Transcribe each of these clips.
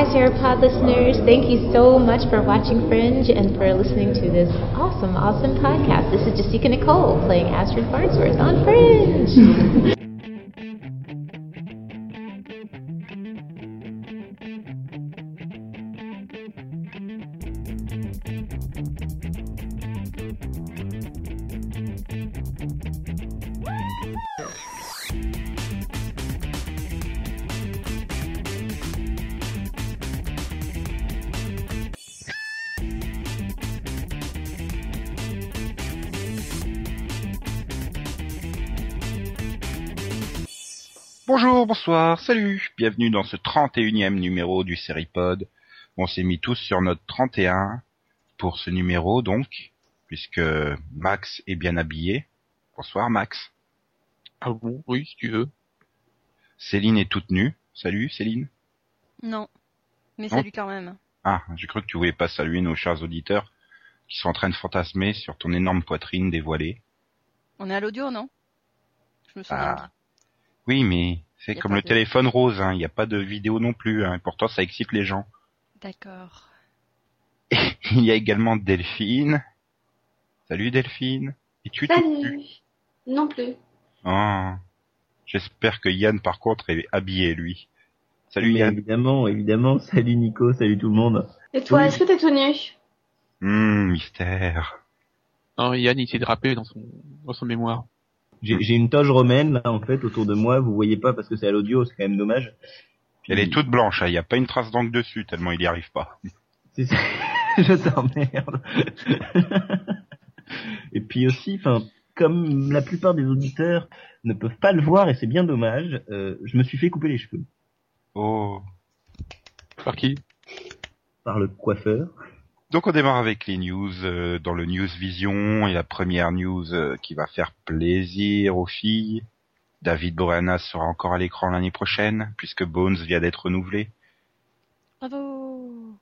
Hi, Pod listeners. Thank you so much for watching Fringe and for listening to this awesome, awesome podcast. This is Jessica Nicole playing Astrid Farnsworth on Fringe. bonsoir, salut, bienvenue dans ce 31e numéro du Seripod. On s'est mis tous sur notre 31 pour ce numéro donc, puisque Max est bien habillé. Bonsoir Max. Ah bon, oui, si tu veux. Céline est toute nue. Salut Céline. Non, mais salut quand même. Ah, j'ai cru que tu voulais pas saluer nos chers auditeurs qui sont en train de fantasmer sur ton énorme poitrine dévoilée. On est à l'audio, non? Je me souviens. Ah. Oui, mais c'est comme le téléphone rose, hein. il n'y a pas de vidéo non plus, hein. pourtant ça excite les gens. D'accord. il y a également Delphine. Salut Delphine. Et tu Salut. Non plus. Oh. J'espère que Yann par contre est habillé lui. Salut Yann. Évidemment, évidemment. Salut Nico, salut tout le monde. Et toi, est-ce que t'es tout nu? Hum, mystère. Non, Yann il s'est drapé dans son dans son mémoire. J'ai une toge romaine là en fait autour de moi. Vous voyez pas parce que c'est à l'audio, c'est quand même dommage. Elle est toute blanche, hein. il n'y a pas une trace d'encre dessus tellement il y arrive pas. C'est ça. Je t'emmerde. et puis aussi, enfin, comme la plupart des auditeurs ne peuvent pas le voir et c'est bien dommage, euh, je me suis fait couper les cheveux. Oh. Par qui? Par le coiffeur. Donc on démarre avec les news euh, dans le News Vision et la première news euh, qui va faire plaisir aux filles. David Boreanaz sera encore à l'écran l'année prochaine puisque Bones vient d'être renouvelé. Bravo.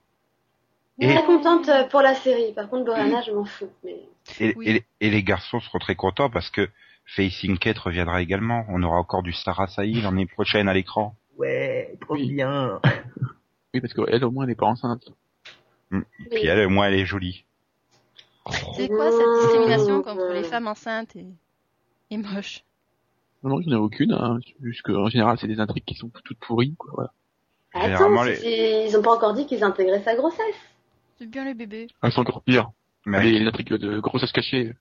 Et... Très contente euh, pour la série. Par contre Boreanaz je m'en fous. Mais... Et, les garçons seront très contents parce que Facing Kate reviendra également. On aura encore du Sarah Saïd l'année prochaine à l'écran. Ouais, trop bien. oui parce qu'elle au moins elle n'est pas enceinte. Mm. Puis elle, au moins, elle est jolie. C'est quoi cette discrimination contre les femmes enceintes et, et moches Non, il n'y en a aucune. Hein. Juste qu'en général, c'est des intrigues qui sont toutes pourries. Quoi, voilà. Attends, ils ont pas encore dit qu'ils intégraient sa grossesse. C'est bien les bébés. Ah, c'est encore pire. Mais les, intrigues de grossesse cachée.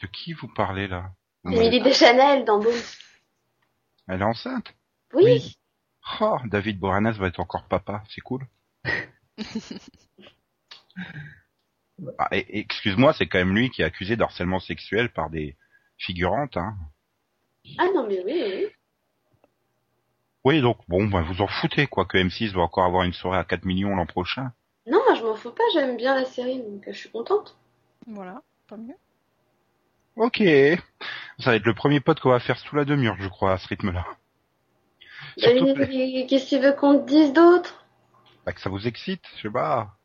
De qui vous parlez là? Émilie Deschanel dans Boom. Elle est enceinte? Oui. Oh, David Boranas va être encore papa, c'est cool. Ah, excuse-moi, c'est quand même lui qui est accusé d'harcèlement sexuel par des figurantes. Hein. Ah non mais oui, oui. Oui, donc bon, ben, vous en foutez quoi que M6 va encore avoir une soirée à 4 millions l'an prochain. Non, moi je m'en fous pas, j'aime bien la série, donc je suis contente. Voilà, tant mieux. Ok, ça va être le premier pote qu'on va faire sous la demi-heure, je crois, à ce rythme-là. Qu'est-ce qu'il veut qu'on te dise d'autre? Bah que ça vous excite, je sais pas.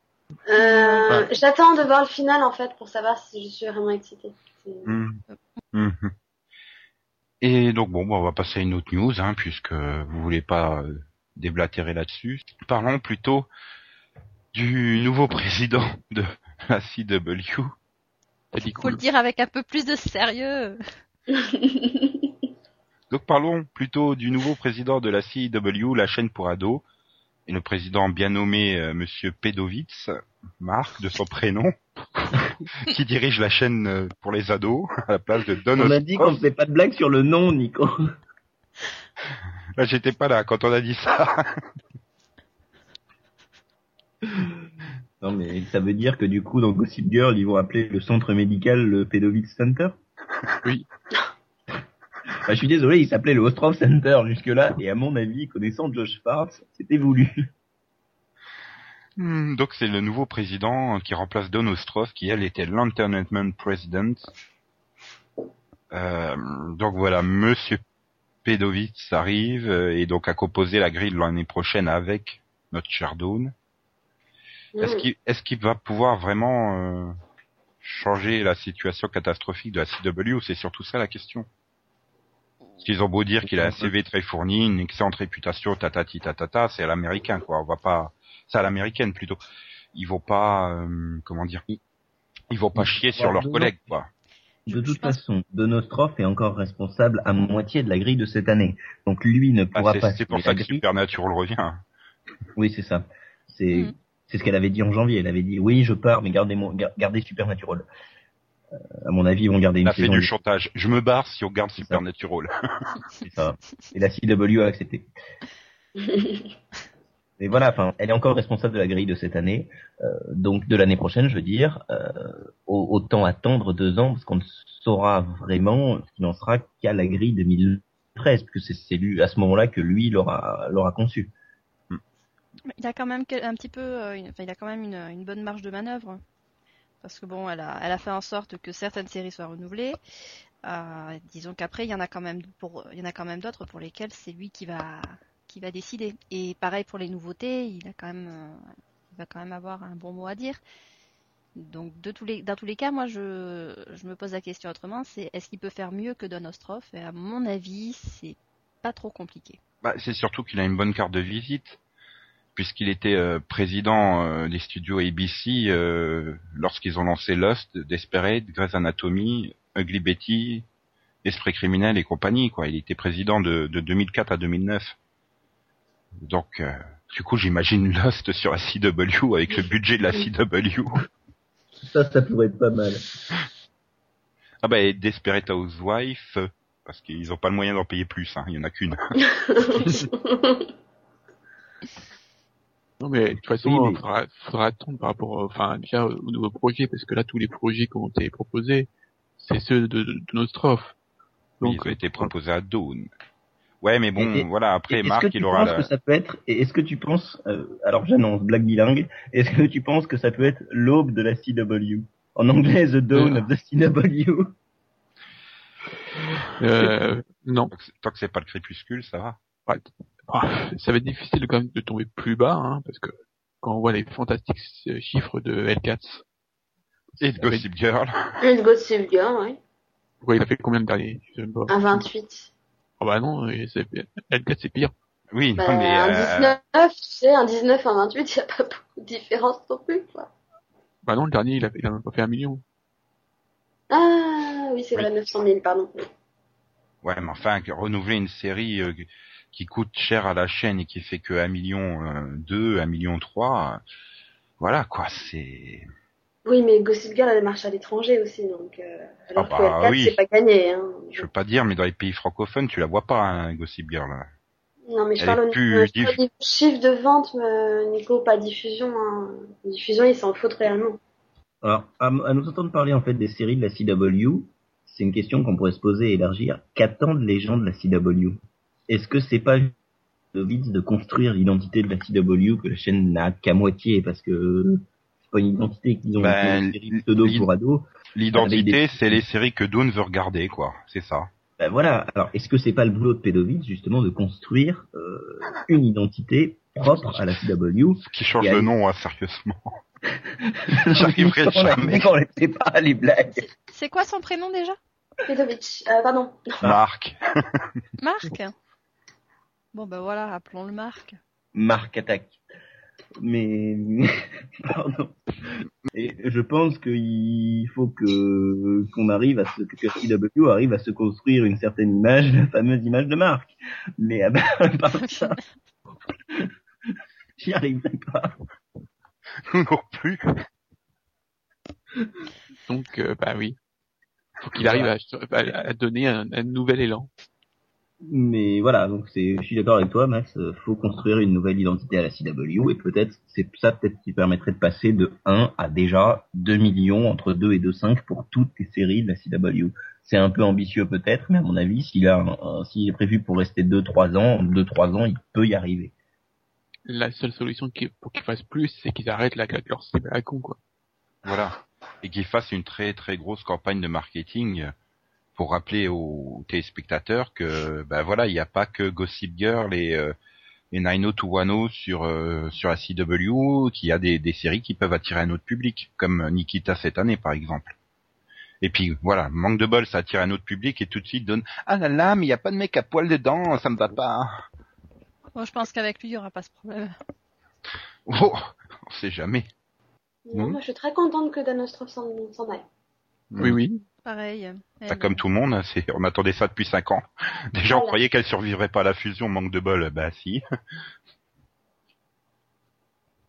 Euh, J'attends de voir le final en fait pour savoir si je suis vraiment excitée. Mmh. Mmh. Et donc bon, on va passer à une autre news, hein, puisque vous voulez pas euh, déblatérer là-dessus. Parlons plutôt du nouveau président de la CW. Il faut le dire avec un peu plus de sérieux. donc parlons plutôt du nouveau président de la CW, la chaîne pour ados, et le président bien nommé euh, Monsieur Pedovitz, Marc de son prénom, qui dirige la chaîne euh, pour les ados à la place de Don. On a dit qu'on faisait pas de blague sur le nom, Nico. Là, j'étais pas là quand on a dit ça. non, mais ça veut dire que du coup, dans Gossip Girl, ils vont appeler le centre médical le Pedovitz Center? Oui. Bah, je suis désolé, il s'appelait le Ostrov Center jusque-là, et à mon avis, connaissant Josh Farts, c'était voulu. Hmm, donc c'est le nouveau président qui remplace Don Ostrov, qui elle était l'Internetman President. Euh, donc voilà, Monsieur Pedovitz arrive euh, et donc a composé la grille de l'année prochaine avec notre cher Dawn. Est-ce qu'il est-ce qu'il va pouvoir vraiment euh, changer la situation catastrophique de la CW C'est surtout ça la question? Parce qu'ils ont beau dire qu'il a un CV très fourni, une excellente réputation, tatati tatata, c'est à l'américain quoi. On va pas, c'est à l'américaine plutôt. Ils vont pas, euh, comment dire, ils vont pas chier sur leurs collègues quoi. De toute façon, Donostrov est encore responsable à moitié de la grille de cette année. Donc lui ne pourra Ah, pas. c'est c'est pour ça que. Supernatural revient. Oui, c'est ça. C'est Mm. c'est ce qu'elle avait dit en janvier. Elle avait dit oui, je pars, mais gardez mon gar- gardez Supernatural. Euh, à mon avis, ils vont garder Il une a fait du chantage. Je me barre si on garde. Supernatural. c'est ça. Et la CW a accepté. Mais voilà, enfin, elle est encore responsable de la grille de cette année, euh, donc de l'année prochaine, je veux dire. Euh, au- autant attendre deux ans, parce qu'on ne saura vraiment ce qu'il en sera qu'à la grille 2013, puisque c'est- c'est lui à ce moment-là que lui l'aura l'aura conçu. Il a quand même un petit peu, euh, il a quand même une, une bonne marge de manœuvre. Parce que bon, elle a, fait en sorte que certaines séries soient renouvelées. Euh, disons qu'après, il y en a quand même d'autres pour lesquelles c'est lui qui va, qui va décider. Et pareil pour les nouveautés, il a quand même, euh, va quand même avoir un bon mot à dire. Donc dans tous les cas, moi je, me pose la question autrement, c'est est-ce qu'il peut faire mieux que Don Ostroff Et à mon avis, c'est pas trop compliqué. Bah, c'est surtout qu'il a une bonne carte de visite, puisqu'il était euh, président euh, des studios ABC euh, lorsqu'ils ont lancé Lost, Desperate, Grey's Anatomy, Ugly Betty, Esprit criminel et compagnie. Quoi, il était président de, de 2004 à 2009. Donc, euh, du coup, j'imagine Lost sur la CW avec le budget de la CW. Ça, ça pourrait être pas mal. Ah bah, et Desperate Housewife, parce qu'ils ont pas le moyen d'en payer plus. Hein, il y en a qu'une. Non mais de toute façon, Oui, il mais- faudra, faudra attendre par rapport, au- enfin déjà au nouveau projet, parce que là tous les projets qui ont été proposés, c'est ceux de, de, de Nostrov. Oui, Donc ils ont été euh, proposés à Dawn. Ouais, mais bon, Et- voilà. Après, Est-ce Marc, que tu il aura penses la... que ça peut être, et est-ce que tu penses, euh, alors j'annonce blague bilingue, est-ce que tu penses que ça peut être l'aube de la CW En anglais, The Dawn Euh. of the CW. euh, non, Tant que c'est- Tant que c'est pas le crépuscule, ça va. Ah, ça va être difficile quand même de tomber plus bas, hein, parce que quand on voit les fantastiques euh, chiffres de Hellcats, Et de Gossip Girl. Une Gossip Girl, oui. ouais, il a fait combien de même pas? Un 28. Ah bah non, euh, c'est- Hellcats c'est pire. Oui, Bah, non, mais... un euh, 19, tu sais, un 19, un 28, il n'y a pas beaucoup de différence non plus, quoi. Bah non, le dernier il a, il a même pas fait un million. Ah, oui, c'est Oui. vrai, 900 000, pardon. Ouais, mais enfin, que renouveler une série euh, qui coûte cher à la chaîne et qui fait que 1 million euh, 2, 1 million 3, euh, voilà quoi, c'est... Oui, mais Gossip Girl, elle marche à l'étranger aussi, donc, euh, alors Ah que bah L4, oui. c'est pas gagné, hein. Je veux pas dire, mais dans les pays francophones, tu la vois pas, hein, Gossip Girl. là. Non, mais je Elle parle est au plus niveau, je diff- parle au niveau chiffre de vente, euh, Nico, pas diffusion, hein. Diffusion, ils s'en foutent réellement. Alors, à, à nous entendre parler en fait des séries de la CW, c'est une question qu'on pourrait se poser et élargir. Qu'attendent les gens de la CW Est-ce que c'est pas le vide de construire l'identité de la CW que la chaîne n'a qu'à moitié parce que c'est pas une identité qu'ils ont Ben, une série pseudo pour ados? L'identité, des- c'est les séries que Dawn veut regarder, quoi. C'est ça. Ben voilà. Alors, est-ce que c'est pas le boulot de Pédovic justement de construire euh, une identité propre à la CW Qui change le nom, hein, sérieusement. J'arriverai jamais. qu'on les fait pas les blagues. C'est quoi son prénom déjà? Pedovic, euh, pardon. Marc? Marc? Bon bah voilà, appelons-le Marc. Marc attaque. Mais pardon. Et je pense qu'il faut que qu'on arrive à se que CW arrive à se construire une certaine image, la fameuse image de Marc. Mais à part ça, j'y arriverai pas. Nous non plus. Donc euh, bah oui, faut qu'il arrive à, à- à donner un, un nouvel élan. Mais voilà, donc c'est, je suis d'accord avec toi, Max. euh, Faut construire une nouvelle identité à la CW et peut-être c'est ça peut-être qui permettrait de passer de 1 à déjà 2 millions entre 2 et 2,5 pour toutes les séries de la CW. C'est un peu ambitieux peut-être, mais à mon avis, s'il a, un- un- s'il est prévu pour rester 2-3 ans, 2-3 ans, il peut y arriver. La seule solution qui, pour qu'ils fassent plus, c'est qu'ils arrêtent la, leur cible à con quoi. Voilà. Et qu'il fasse une très très grosse campagne de marketing pour rappeler aux téléspectateurs que, ben voilà, il n'y a pas que Gossip Girl et, euh, et 90210 sur, euh, sur la CW, qu'il y a des, des séries qui peuvent attirer un autre public, comme Nikita cette année par exemple. Et puis voilà, manque de bol, ça attire un autre public et tout de suite donne ah là là, mais il y a pas de mec à poil dedans, ça me va pas. Moi, je pense qu'avec lui, il y aura pas ce problème. Oh, on sait jamais. Non, moi, je suis très contente que Dan Ostrov s'en s'en aille. Oui, oui. Pareil. Bah, Elle- comme tout le monde, c'est on attendait ça depuis cinq ans. Déjà, on croyait qu'elle survivrait pas à la fusion, manque de bol, bah si.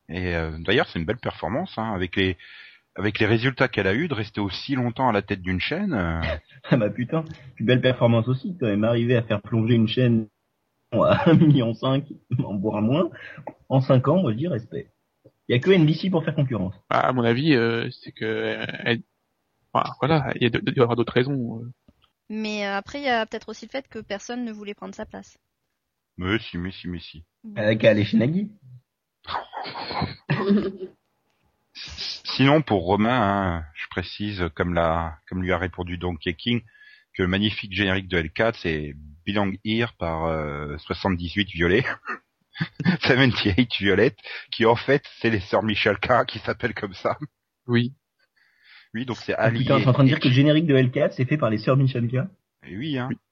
Et euh, d'ailleurs, c'est une belle performance hein, avec les avec les résultats qu'elle a eu de rester aussi longtemps à la tête d'une chaîne. euh, Ah bah putain, plus belle performance aussi quand même, arriver à faire plonger une chaîne à 1,5 million, en voire moins, en 5 ans, moi je dis respect. Il y a que NBC pour faire concurrence. Bah, à mon avis, euh, c'est que euh, elle... enfin, voilà, il y, a de- il y aura d'autres raisons. euh. Mais euh, après, il y a peut-être aussi le fait que personne ne voulait prendre sa place. Mais si, mais si, mais si. Elle a qu'à aller chez Nagui. Sinon, pour Romain, hein, je précise, comme l'a, comme lui a répondu Donkey King, que le magnifique générique de L4, c'est Belong Here par euh, 78 Violet, 78 Violette, qui en fait, c'est les sœurs Michalka qui s'appellent comme ça. Oui. Oui, donc c'est Ah Ali. putain, t'es en train de dire que le générique de L4 c'est fait par les sœurs Michalka Et oui, hein. Everybody's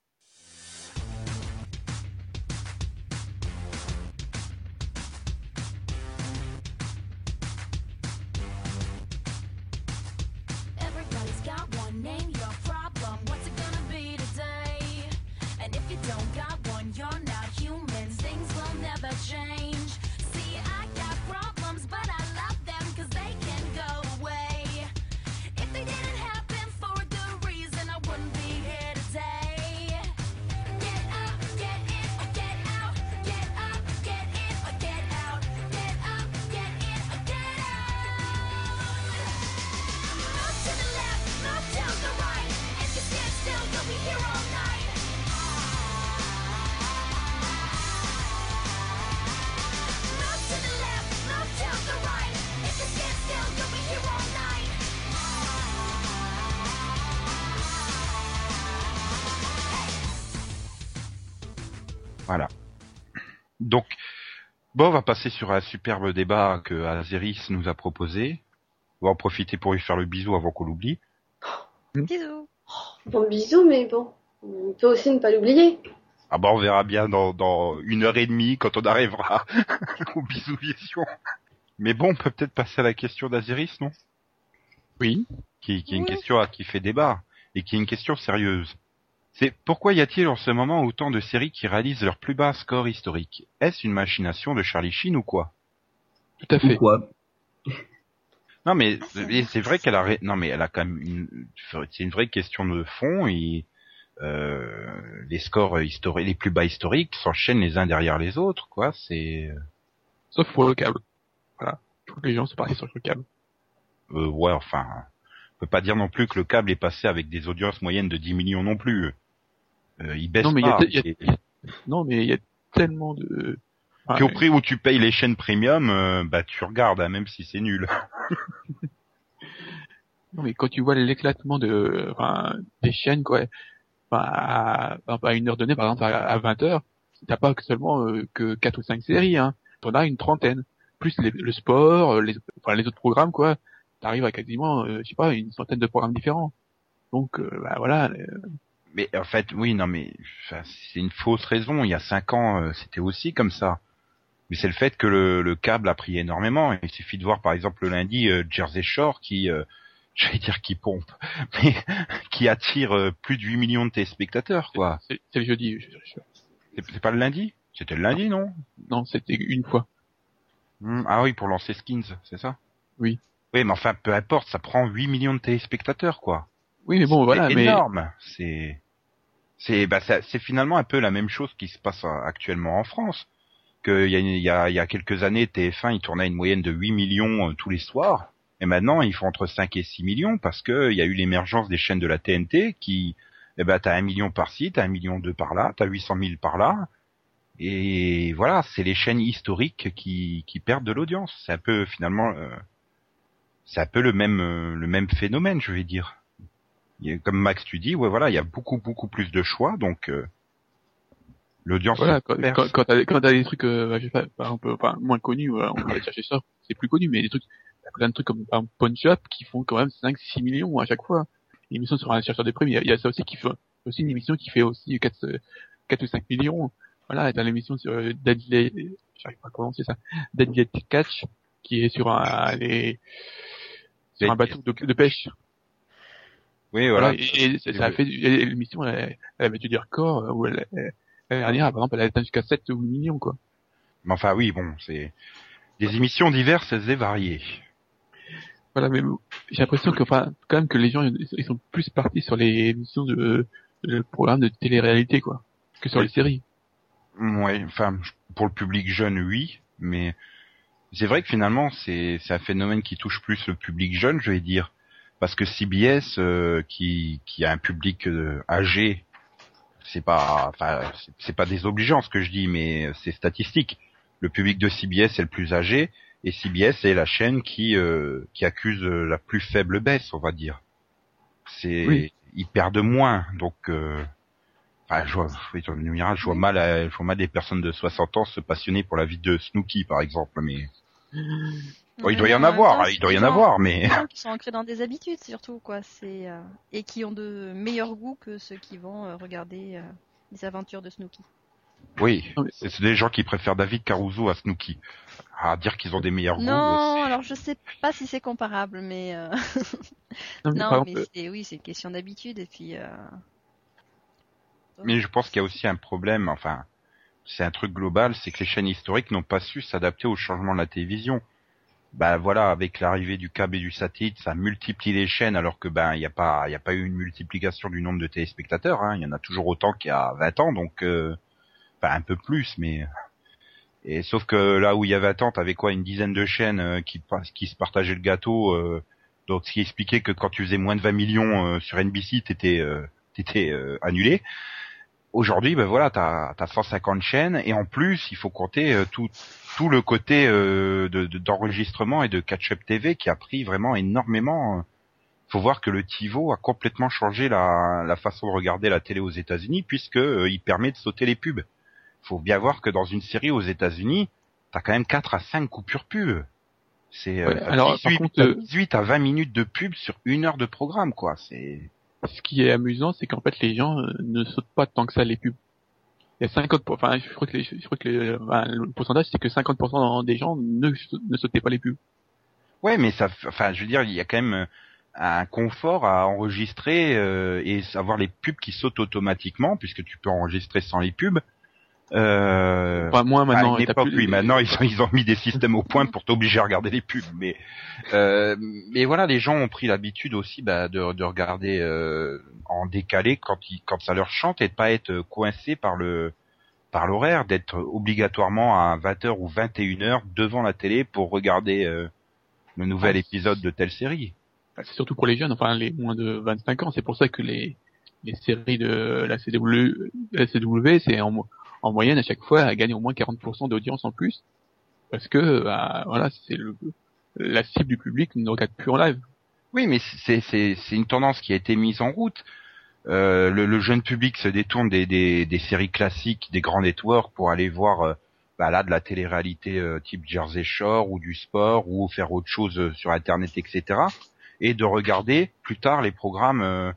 Donc, bon, on va passer sur un superbe débat que Azeris nous a proposé. On va en profiter pour lui faire le bisou avant qu'on l'oublie. Bisous. Bon, bisous, mais bon, on peut aussi ne pas l'oublier. Ah bah on verra bien dans, dans une heure et demie quand on arrivera au bisou vision. Mais bon, on peut peut-être passer à la question d'Aziris, non? Oui. qui, qui est une Oui. question à- qui fait débat et qui est une question sérieuse. C'est pourquoi y a-t-il en ce moment autant de séries qui réalisent leur plus bas score historique? Est-ce une machination de Charlie Sheen ou quoi? Tout à fait. Pourquoi Non mais c'est vrai qu'elle a ré- non mais elle a quand même une c'est une vraie question de fond et euh, les scores historiques les plus bas historiques s'enchaînent les uns derrière les autres quoi c'est Sauf pour le câble. Voilà. Je trouve que les gens sont partis sur le câble. euh, ouais enfin on peut pas dire non plus que le câble est passé avec des audiences moyennes de 10 millions non plus euh, il baisse Non, mais il y a pas y a- Et- il y a- Non, mais il y a tellement de... Puis au prix où tu payes les chaînes premium, euh, bah tu regardes, hein, même si c'est nul. Non, mais quand tu vois l'éclatement de, enfin, des chaînes, quoi, enfin, à, à une heure donnée, par exemple, à, à 20 heures, t'as pas seulement euh, que quatre ou cinq séries, hein. T'en as une trentaine. Plus les- le sport, les, enfin, les autres programmes, quoi. T'arrives à quasiment, euh, je sais pas, une centaine de programmes différents. Donc, euh, bah, voilà. Mais en fait, oui, non, mais enfin, c'est une fausse raison. Il y a cinq ans, euh, c'était aussi comme ça. Mais c'est le fait que le, le câble a pris énormément. Il suffit de voir, par exemple, le lundi, euh, Jersey Shore qui, euh, j'allais dire qui pompe, mais qui attire euh, plus de 8 millions de téléspectateurs, quoi. c'est le jeudi. je- je- C'est c'est pas le lundi? C'était le lundi, non? Non, c'était une fois. Hmm, Ah oui, pour lancer Skins, c'est ça? Oui. Oui, mais enfin, peu importe, ça prend 8 millions de téléspectateurs, quoi. Oui, mais bon, voilà, c'est énorme. C'est c'est bah c'est finalement un peu la même chose qui se passe euh, actuellement en France. Que il y a, y a il y a quelques années TF1 il tournait une moyenne de 8 millions euh, tous les soirs et maintenant ils font entre 5 et 6 millions parce que il y a eu l'émergence des chaînes de la TNT qui eh ben t'as un million par-ci, t'as un million deux par là, t'as 800 000 par là. Et voilà, c'est les chaînes historiques qui, qui perdent de l'audience. C'est un peu finalement, euh, c'est un peu le même euh, le même phénomène, je vais dire. Comme Max tu dis, ouais voilà, il y a beaucoup beaucoup plus de choix, donc euh, l'audience. voilà, quand, quand, quand t'as, t'as des trucs, euh, je sais pas, par exemple, enfin, moins connus, voilà, on va aller chercher ça, c'est plus connu, mais des trucs, t'as plein de trucs comme, par exemple, Punch Up qui font quand même 5, 6 millions à chaque fois. une émission sur un chercheur de primes. Il y y a ça aussi qui fait aussi une émission qui fait aussi 4, 4 ou 5 millions. Voilà, dans l'émission sur euh, Deadly, j'arrive pas à prononcer ça, Deadly Catch, qui est sur un, les, sur un bateau de, de pêche. Oui, Voilà, voilà. et, et ça a fait, l'émission, elle, elle a battu des records euh, où elle, elle, l'année dernière, par exemple, elle a atteint jusqu'à 7 ou 8 millions, quoi. Mais enfin, oui, bon, c'est des émissions diverses et variées. Voilà, mais j'ai l'impression que, enfin, quand même que les gens, ils sont plus partis sur les émissions de, de de télé-réalité, quoi, que sur les séries. Ouais, enfin, pour le public jeune, oui, mais c'est vrai que finalement, c'est c'est un phénomène qui touche plus le public jeune, je vais dire, parce que CBS, euh, qui qui a un public euh, âgé, c'est pas, enfin, c'est- pas désobligeant ce que je dis, mais c'est statistique. Le public de CBS est le plus âgé, et CBS est la chaîne qui euh, qui accuse euh, la plus faible baisse, on va dire. C'est Oui. ils perdent moins, donc. euh, Enfin, je vois, je vois mal, je vois mal des personnes de 60 ans se passionner pour la vie de Snooki, par exemple, mais Bon, il doit y en avoir, temps, il doit y en avoir, mais qui sont ancrés dans des habitudes surtout quoi c'est euh, et qui ont de meilleurs goûts que ceux qui vont euh, regarder euh, les aventures de Snooki oui, Non, c'est des gens qui préfèrent David Caruso à Snooki. À dire qu'ils ont des meilleurs goûts. non euh, alors je sais pas si c'est comparable mais euh, Non, mais non mais c'est oui c'est une question d'habitude et puis euh, c'est- mais je pense qu'il y a aussi un problème, enfin, c'est un truc global, c'est que les chaînes historiques n'ont pas su s'adapter au changement de la télévision. Bah voilà, avec l'arrivée du câble et du satellite, ça multiplie les chaînes, alors que ben il n'y a pas, il a pas eu une multiplication du nombre de téléspectateurs. Hein. Il y en a toujours autant qu'il y a 20 ans, donc, euh, enfin un peu plus, mais et sauf que là où il y a 20 ans, t'avais quoi, une dizaine de chaînes euh, qui qui se partageaient le gâteau. euh, donc ce qui expliquait que quand tu faisais moins de 20 millions euh, sur NBC, t'étais euh, t'étais annulé. Aujourd'hui, ben voilà, t'as as 150 chaînes et en plus, il faut compter euh, tout tout le côté euh, de- de- d'enregistrement et de catch-up TV qui a pris vraiment énormément. euh. faut voir que le TiVo a complètement changé la, la façon de regarder la télé aux États-Unis puisque euh, il permet de sauter les pubs. Faut bien voir que dans une série aux États-Unis, t'as quand même 4 à 5 coupures pub. C'est euh, Ouais, t'as alors, 18, par contre, t'as euh, 18 à 20 minutes de pub sur une heure de programme, quoi. C'est ce qui est amusant, c'est qu'en fait, les gens euh, ne sautent pas tant que ça les pubs. Il y a 50, pour- enfin, je crois que, le pourcentage, c'est que 50% des gens ne, ne sautaient pas les pubs. Ouais, mais ça, enfin, je veux dire, il y a quand même euh, un confort à enregistrer euh, et savoir les pubs qui sautent automatiquement, puisque tu peux enregistrer sans les pubs. Euh, Enfin, moi, maintenant, à une époque, plus- oui, maintenant ils ont, ils ont mis des systèmes au point pour t'obliger à regarder les pubs, mais euh, mais voilà, les gens ont pris l'habitude aussi bah, de, de regarder euh, en décalé quand ils, quand ça leur chante et de pas être coincé par le par l'horaire, d'être obligatoirement à 20h ou 21h devant la télé pour regarder euh, le nouvel Ah, épisode de telle série. c'est surtout pour les jeunes, enfin, les moins de 25 ans. C'est pour ça que les, les séries de la CW, la CW, c'est en, en moyenne, à chaque fois, elles gagnent au moins 40% d'audience en plus. Parce que, bah, voilà, c'est le, la cible du public ne regarde plus en live. Oui, mais c'est c'est c'est une tendance qui a été mise en route. Euh, le, le jeune public se détourne des, des, des séries classiques, des grands networks pour aller voir euh, bah là de la télé-réalité euh, type Jersey Shore ou du sport ou faire autre chose euh, sur Internet, etc. Et de regarder plus tard les programmes euh,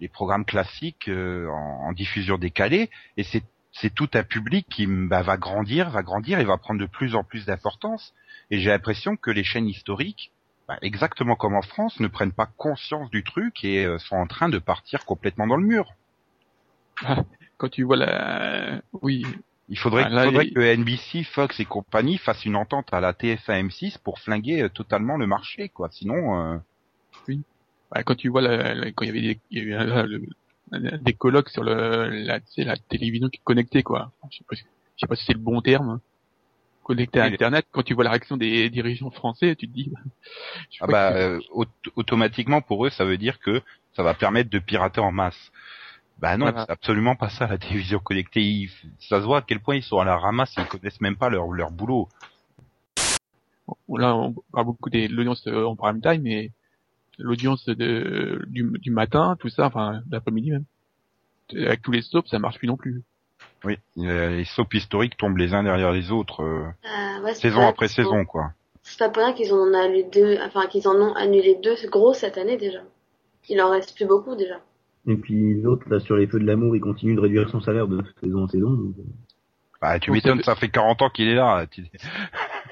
les programmes classiques en, en diffusion décalée. Et c'est c'est tout un public qui bah, va grandir, va grandir et va prendre de plus en plus d'importance. Et j'ai l'impression que les chaînes historiques bah, exactement comme en France, ne prennent pas conscience du truc et euh, sont en train de partir complètement dans le mur. Quand tu vois la, oui, Il faudrait, Ah, là, faudrait il- que NBC, Fox et compagnie fassent une entente à la TF1 M6 pour flinguer euh, totalement le marché, quoi. Sinon, euh, bah, quand tu vois la, la- quand il y avait des, il y le- des colloques sur le, la, la télévision qui est connectée, quoi. Je sais pas, je sais pas si c'est le bon terme. Connecté à Internet, quand tu vois la réaction des dirigeants français, tu te dis, je ah bah, que- euh, aut- automatiquement pour eux, ça veut dire que ça va permettre de pirater en masse. Bah non, Voilà. c'est absolument pas ça la télévision connectée. Ils- ça se voit à quel point ils sont à la ramasse, ils connaissent même pas leur, leur boulot. Là, on parle beaucoup de l'audience euh, en prime time, mais l'audience de, du, du matin, tout ça, enfin, l'après-midi même, avec tous les stops, ça marche plus non plus. Oui, euh, les soaps historiques tombent les uns derrière les autres, euh, Euh, ouais, c'est saison après saison, quoi. C'est pas pour rien qu'ils en ont annulé deux, enfin qu'ils en ont annulé deux gros cette année déjà. Il en reste plus beaucoup déjà. Et puis l'autre, là, sur les feux de l'amour, il continue de réduire son salaire de saison en saison. donc, euh, Bah, tu m'étonnes, ça ça fait 40 ans qu'il est là.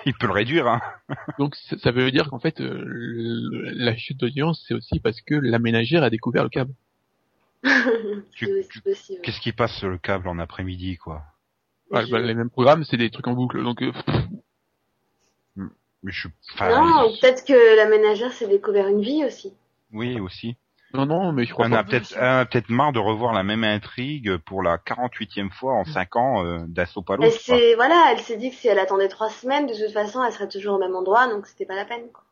Il peut le réduire, hein. Donc ça veut dire qu'en fait euh, le- la chute d'audience c'est aussi parce que la ménagère a découvert le câble. Qu'est-ce qui passe sur le câble en après-midi, quoi? Ouais, bah, les mêmes programmes c'est des trucs en boucle donc euh, Mais je, enfin, Non, peut-être que la ménagère s'est découvert une vie aussi. oui, aussi. Non non mais je crois On pas. a peut-être, on a peut-être marre de revoir la même intrigue pour la 48e fois en 5 ans euh, d'assaut pas Elle l'autre, s'est, voilà, elle s'est dit que si elle attendait trois semaines, de toute façon, elle serait toujours au même endroit, donc c'était pas la peine. Quoi.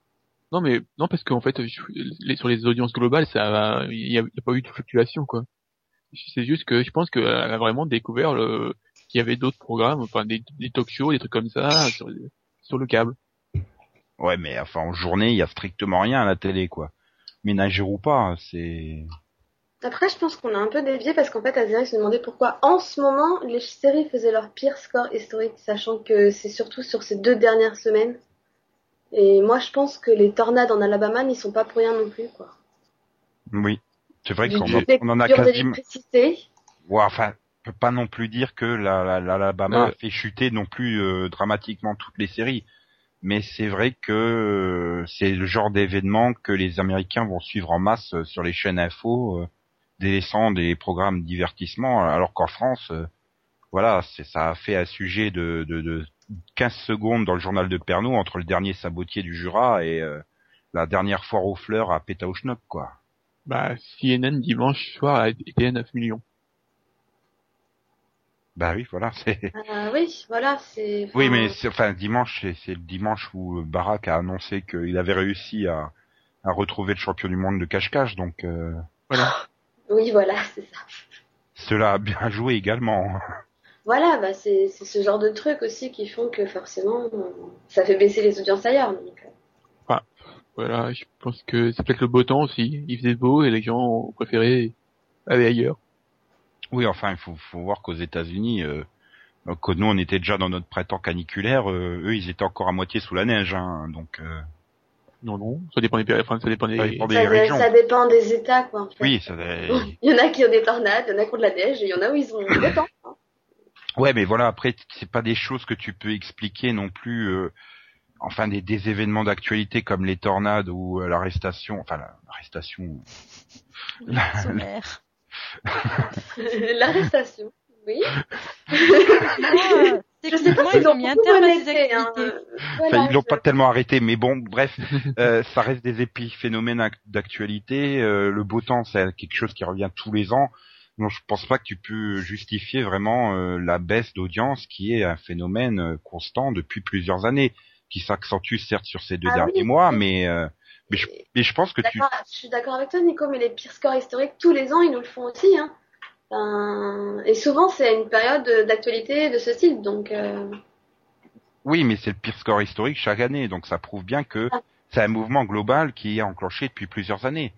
Non mais non parce qu'en fait sur les audiences globales ça il y a, pas eu de fluctuation quoi. C'est juste que je pense qu'elle a vraiment découvert le qu'il y avait d'autres programmes enfin des, des talk shows des trucs comme ça sur sur le câble. Ouais, mais enfin, en journée, il y a strictement rien à la télé, quoi. Ménagère ou pas, c'est... Après, je pense qu'on a un peu dévié parce qu'en fait, Azirac se demandait pourquoi en ce moment les séries faisaient leur pire score historique, sachant que c'est surtout sur ces deux dernières semaines. Et moi, je pense que les tornades en Alabama n'y sont pas pour rien non plus, quoi. Oui. C'est vrai qu'on en- des on en a quasiment... Ouais, enfin, on peut pas non plus dire que la, la, la- l'Alabama Ouais. a fait chuter non plus euh, dramatiquement toutes les séries. Mais c'est vrai que euh, c'est le genre d'événement que les Américains vont suivre en masse euh, sur les chaînes info, euh, délaissant des programmes divertissement, alors qu'en France, voilà, ça a fait un sujet de, de, de 15 secondes dans le journal de Pernod entre le dernier sabotier du Jura et euh, la dernière foire aux fleurs à Pétaouchnok, quoi. Bah CNN dimanche soir a été à 9 millions. Bah oui, voilà, c'est... Ah oui, voilà, c'est. Oui, mais c'est, enfin dimanche, c'est, c'est le dimanche où euh, Barak a annoncé qu'il avait réussi à, à retrouver le champion du monde de cache-cache, donc euh, Voilà. Oui, voilà, c'est ça. cela a bien joué également. Voilà, bah c'est c'est ce genre de trucs aussi qui font que forcément, euh, ça fait baisser les audiences ailleurs. Donc, euh. Voilà, je pense que c'est peut-être le beau temps aussi. Il faisait beau et les gens ont préféré aller ailleurs. Oui, enfin, il faut, faut voir qu'aux États-Unis, euh, donc, que nous on était déjà dans notre printemps caniculaire, euh, eux ils étaient encore à moitié sous la neige, hein, donc euh, Non, non, ça dépend des périodes, enfin, ça dépend des... Ça dépend des- ça, régions. ça dépend des États, quoi. En fait. oui, ça, Il y en a qui ont des tornades, il y en a qui ont de la neige, et il y en a où ils ont le temps. hein. Ouais, mais voilà, après, c'est pas des choses que tu peux expliquer non plus. euh, enfin, des, des événements d'actualité comme les tornades ou euh, l'arrestation, enfin la- l'arrestation. L'arrestation, oui. Moi, Je sais pas ils ont mis un terme à ces hein. activités. Voilà, Enfin, ils l'ont je- pas tellement arrêté, mais bon, bref, euh, ça reste des épiphénomènes ac- d'actualité. euh, le beau temps, c'est quelque chose qui revient tous les ans. Donc, je pense pas que tu peux justifier vraiment euh, la baisse d'audience, qui est un phénomène euh, constant depuis plusieurs années, qui s'accentue certes sur ces deux Ah derniers oui, mois, mais euh, mais je, mais je pense que tu je suis d'accord avec toi, Nico, mais les pires scores historiques, tous les ans, ils nous le font aussi. Hein. Et souvent, c'est une période d'actualité de ce style, donc... euh, Oui, mais c'est le pire score historique chaque année, donc ça prouve bien que Ah. c'est un mouvement global qui est enclenché depuis plusieurs années.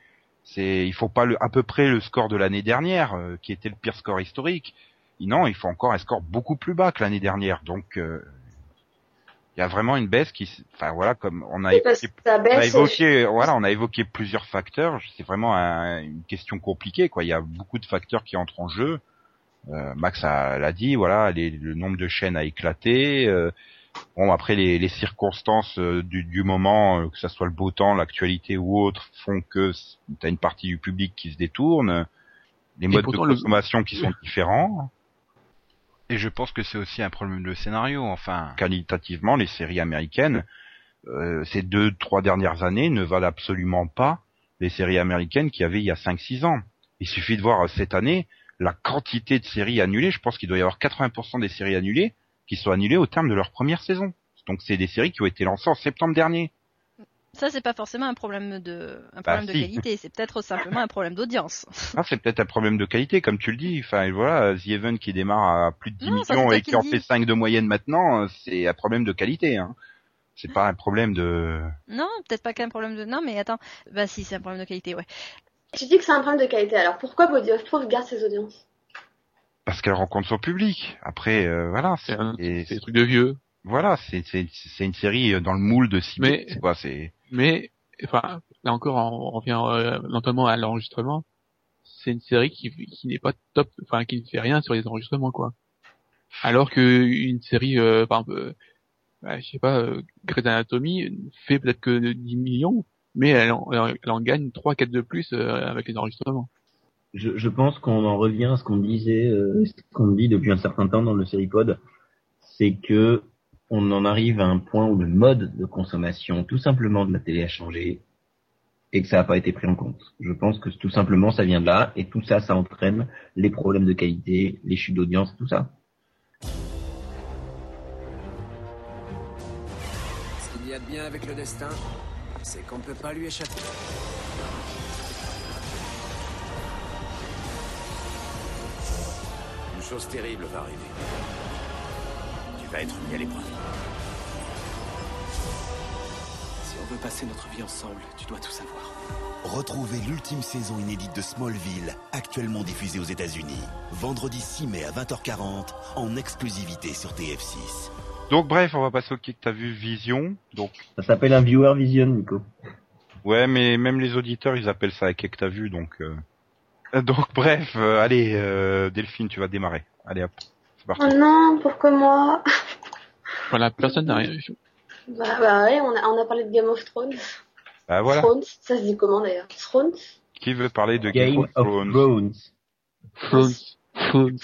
C'est, il faut pas le, à peu près le score de l'année dernière, euh, qui était le pire score historique. Non, il faut encore un score beaucoup plus bas que l'année dernière. Donc, euh, il y a vraiment une baisse qui, enfin voilà, comme on a oui, évoqué, que ça on a baisse... évoqué, voilà, on a évoqué plusieurs facteurs. C'est vraiment un- une question compliquée, quoi. Il y a beaucoup de facteurs qui entrent en jeu. Euh, Max a- l'a dit, voilà, les- le nombre de chaînes a éclaté. euh, bon, après les, les circonstances euh, du, du moment, que ça soit le beau temps, l'actualité ou autre, font que tu as une partie du public qui se détourne. Les modes de le- consommation qui sont différents. Et je pense que c'est aussi un problème de scénario. Enfin, qualitativement, les séries américaines, euh, ces deux, trois dernières années ne valent absolument pas les séries américaines qu'il y avait il y a 5-6 ans. Il suffit de voir euh, cette année la quantité de séries annulées. Je pense qu'il doit y avoir 80% des séries annulées qui sont annulées au terme de leur première saison. Donc c'est des séries qui ont été lancées en septembre dernier. Ça, c'est pas forcément un problème de, un Bah, problème de si. qualité, c'est peut-être simplement un problème d'audience. Ah, c'est peut-être un problème de qualité, comme tu le dis. Enfin, voilà, The Event qui démarre à plus de 10 Non, ça, millions et qui en fait dis. 5 de moyenne maintenant, euh, c'est un problème de qualité. Hein. C'est pas un problème de... Non, peut-être pas qu'un problème de, non, mais attends. Bah, si, c'est un problème de qualité, ouais. Tu dis que c'est un problème de qualité, alors pourquoi Body of Proof garde ses audiences? Parce qu'elle rencontre son public. Après, euh, voilà. C'est un- et- c'est des trucs de vieux. Voilà, c'est une série euh, dans le moule de cible. Mais- C'est quoi C'est Mais, enfin, là encore, on, revient euh, lentement à l'enregistrement. C'est une série qui, qui n'est pas top, enfin qui ne fait rien sur les enregistrements, quoi. Alors que une série, euh, par exemple, bah, je sais pas, euh, Grey's Anatomy fait peut-être que 10 millions, mais elle en, elle en gagne 3 4 de plus euh, avec les enregistrements. Je, je pense qu'on en revient à ce qu'on disait, euh, ce qu'on dit depuis un certain temps dans le Seripod, c'est que on en arrive à un point où le mode de consommation, tout simplement de la télé a changé et que ça n'a pas été pris en compte. Je pense que tout simplement ça vient de là et tout ça, ça entraîne les problèmes de qualité, les chutes d'audience, tout ça. Ce qu'il y a de bien avec le destin, c'est qu'on ne peut pas lui échapper. Une chose terrible va arriver. Vas être mis à l'épreuve. Si on veut passer notre vie ensemble, tu dois tout savoir. Retrouvez l'ultime saison inédite de Smallville, actuellement diffusée aux États-Unis. Vendredi 6 mai à 20h40, en exclusivité sur TF6. Donc bref, on va passer au kick. T'as vu Vision. Donc Ça s'appelle un viewer vision, Nico. ouais, mais même les auditeurs, ils appellent ça kick. T'as vu. Donc euh, donc bref, euh, allez, euh, Delphine, tu vas démarrer. Allez hop, c'est parti. Oh non, pourquoi moi? Voilà, personne n'a rien. Bah, bah ouais, on a, on a parlé de Game of Thrones. Bah voilà. Thrones, ça se dit comment d'ailleurs? Thrones? Qui veut parler de Game, Game of Thrones? Thrones. Thrones, Thrones.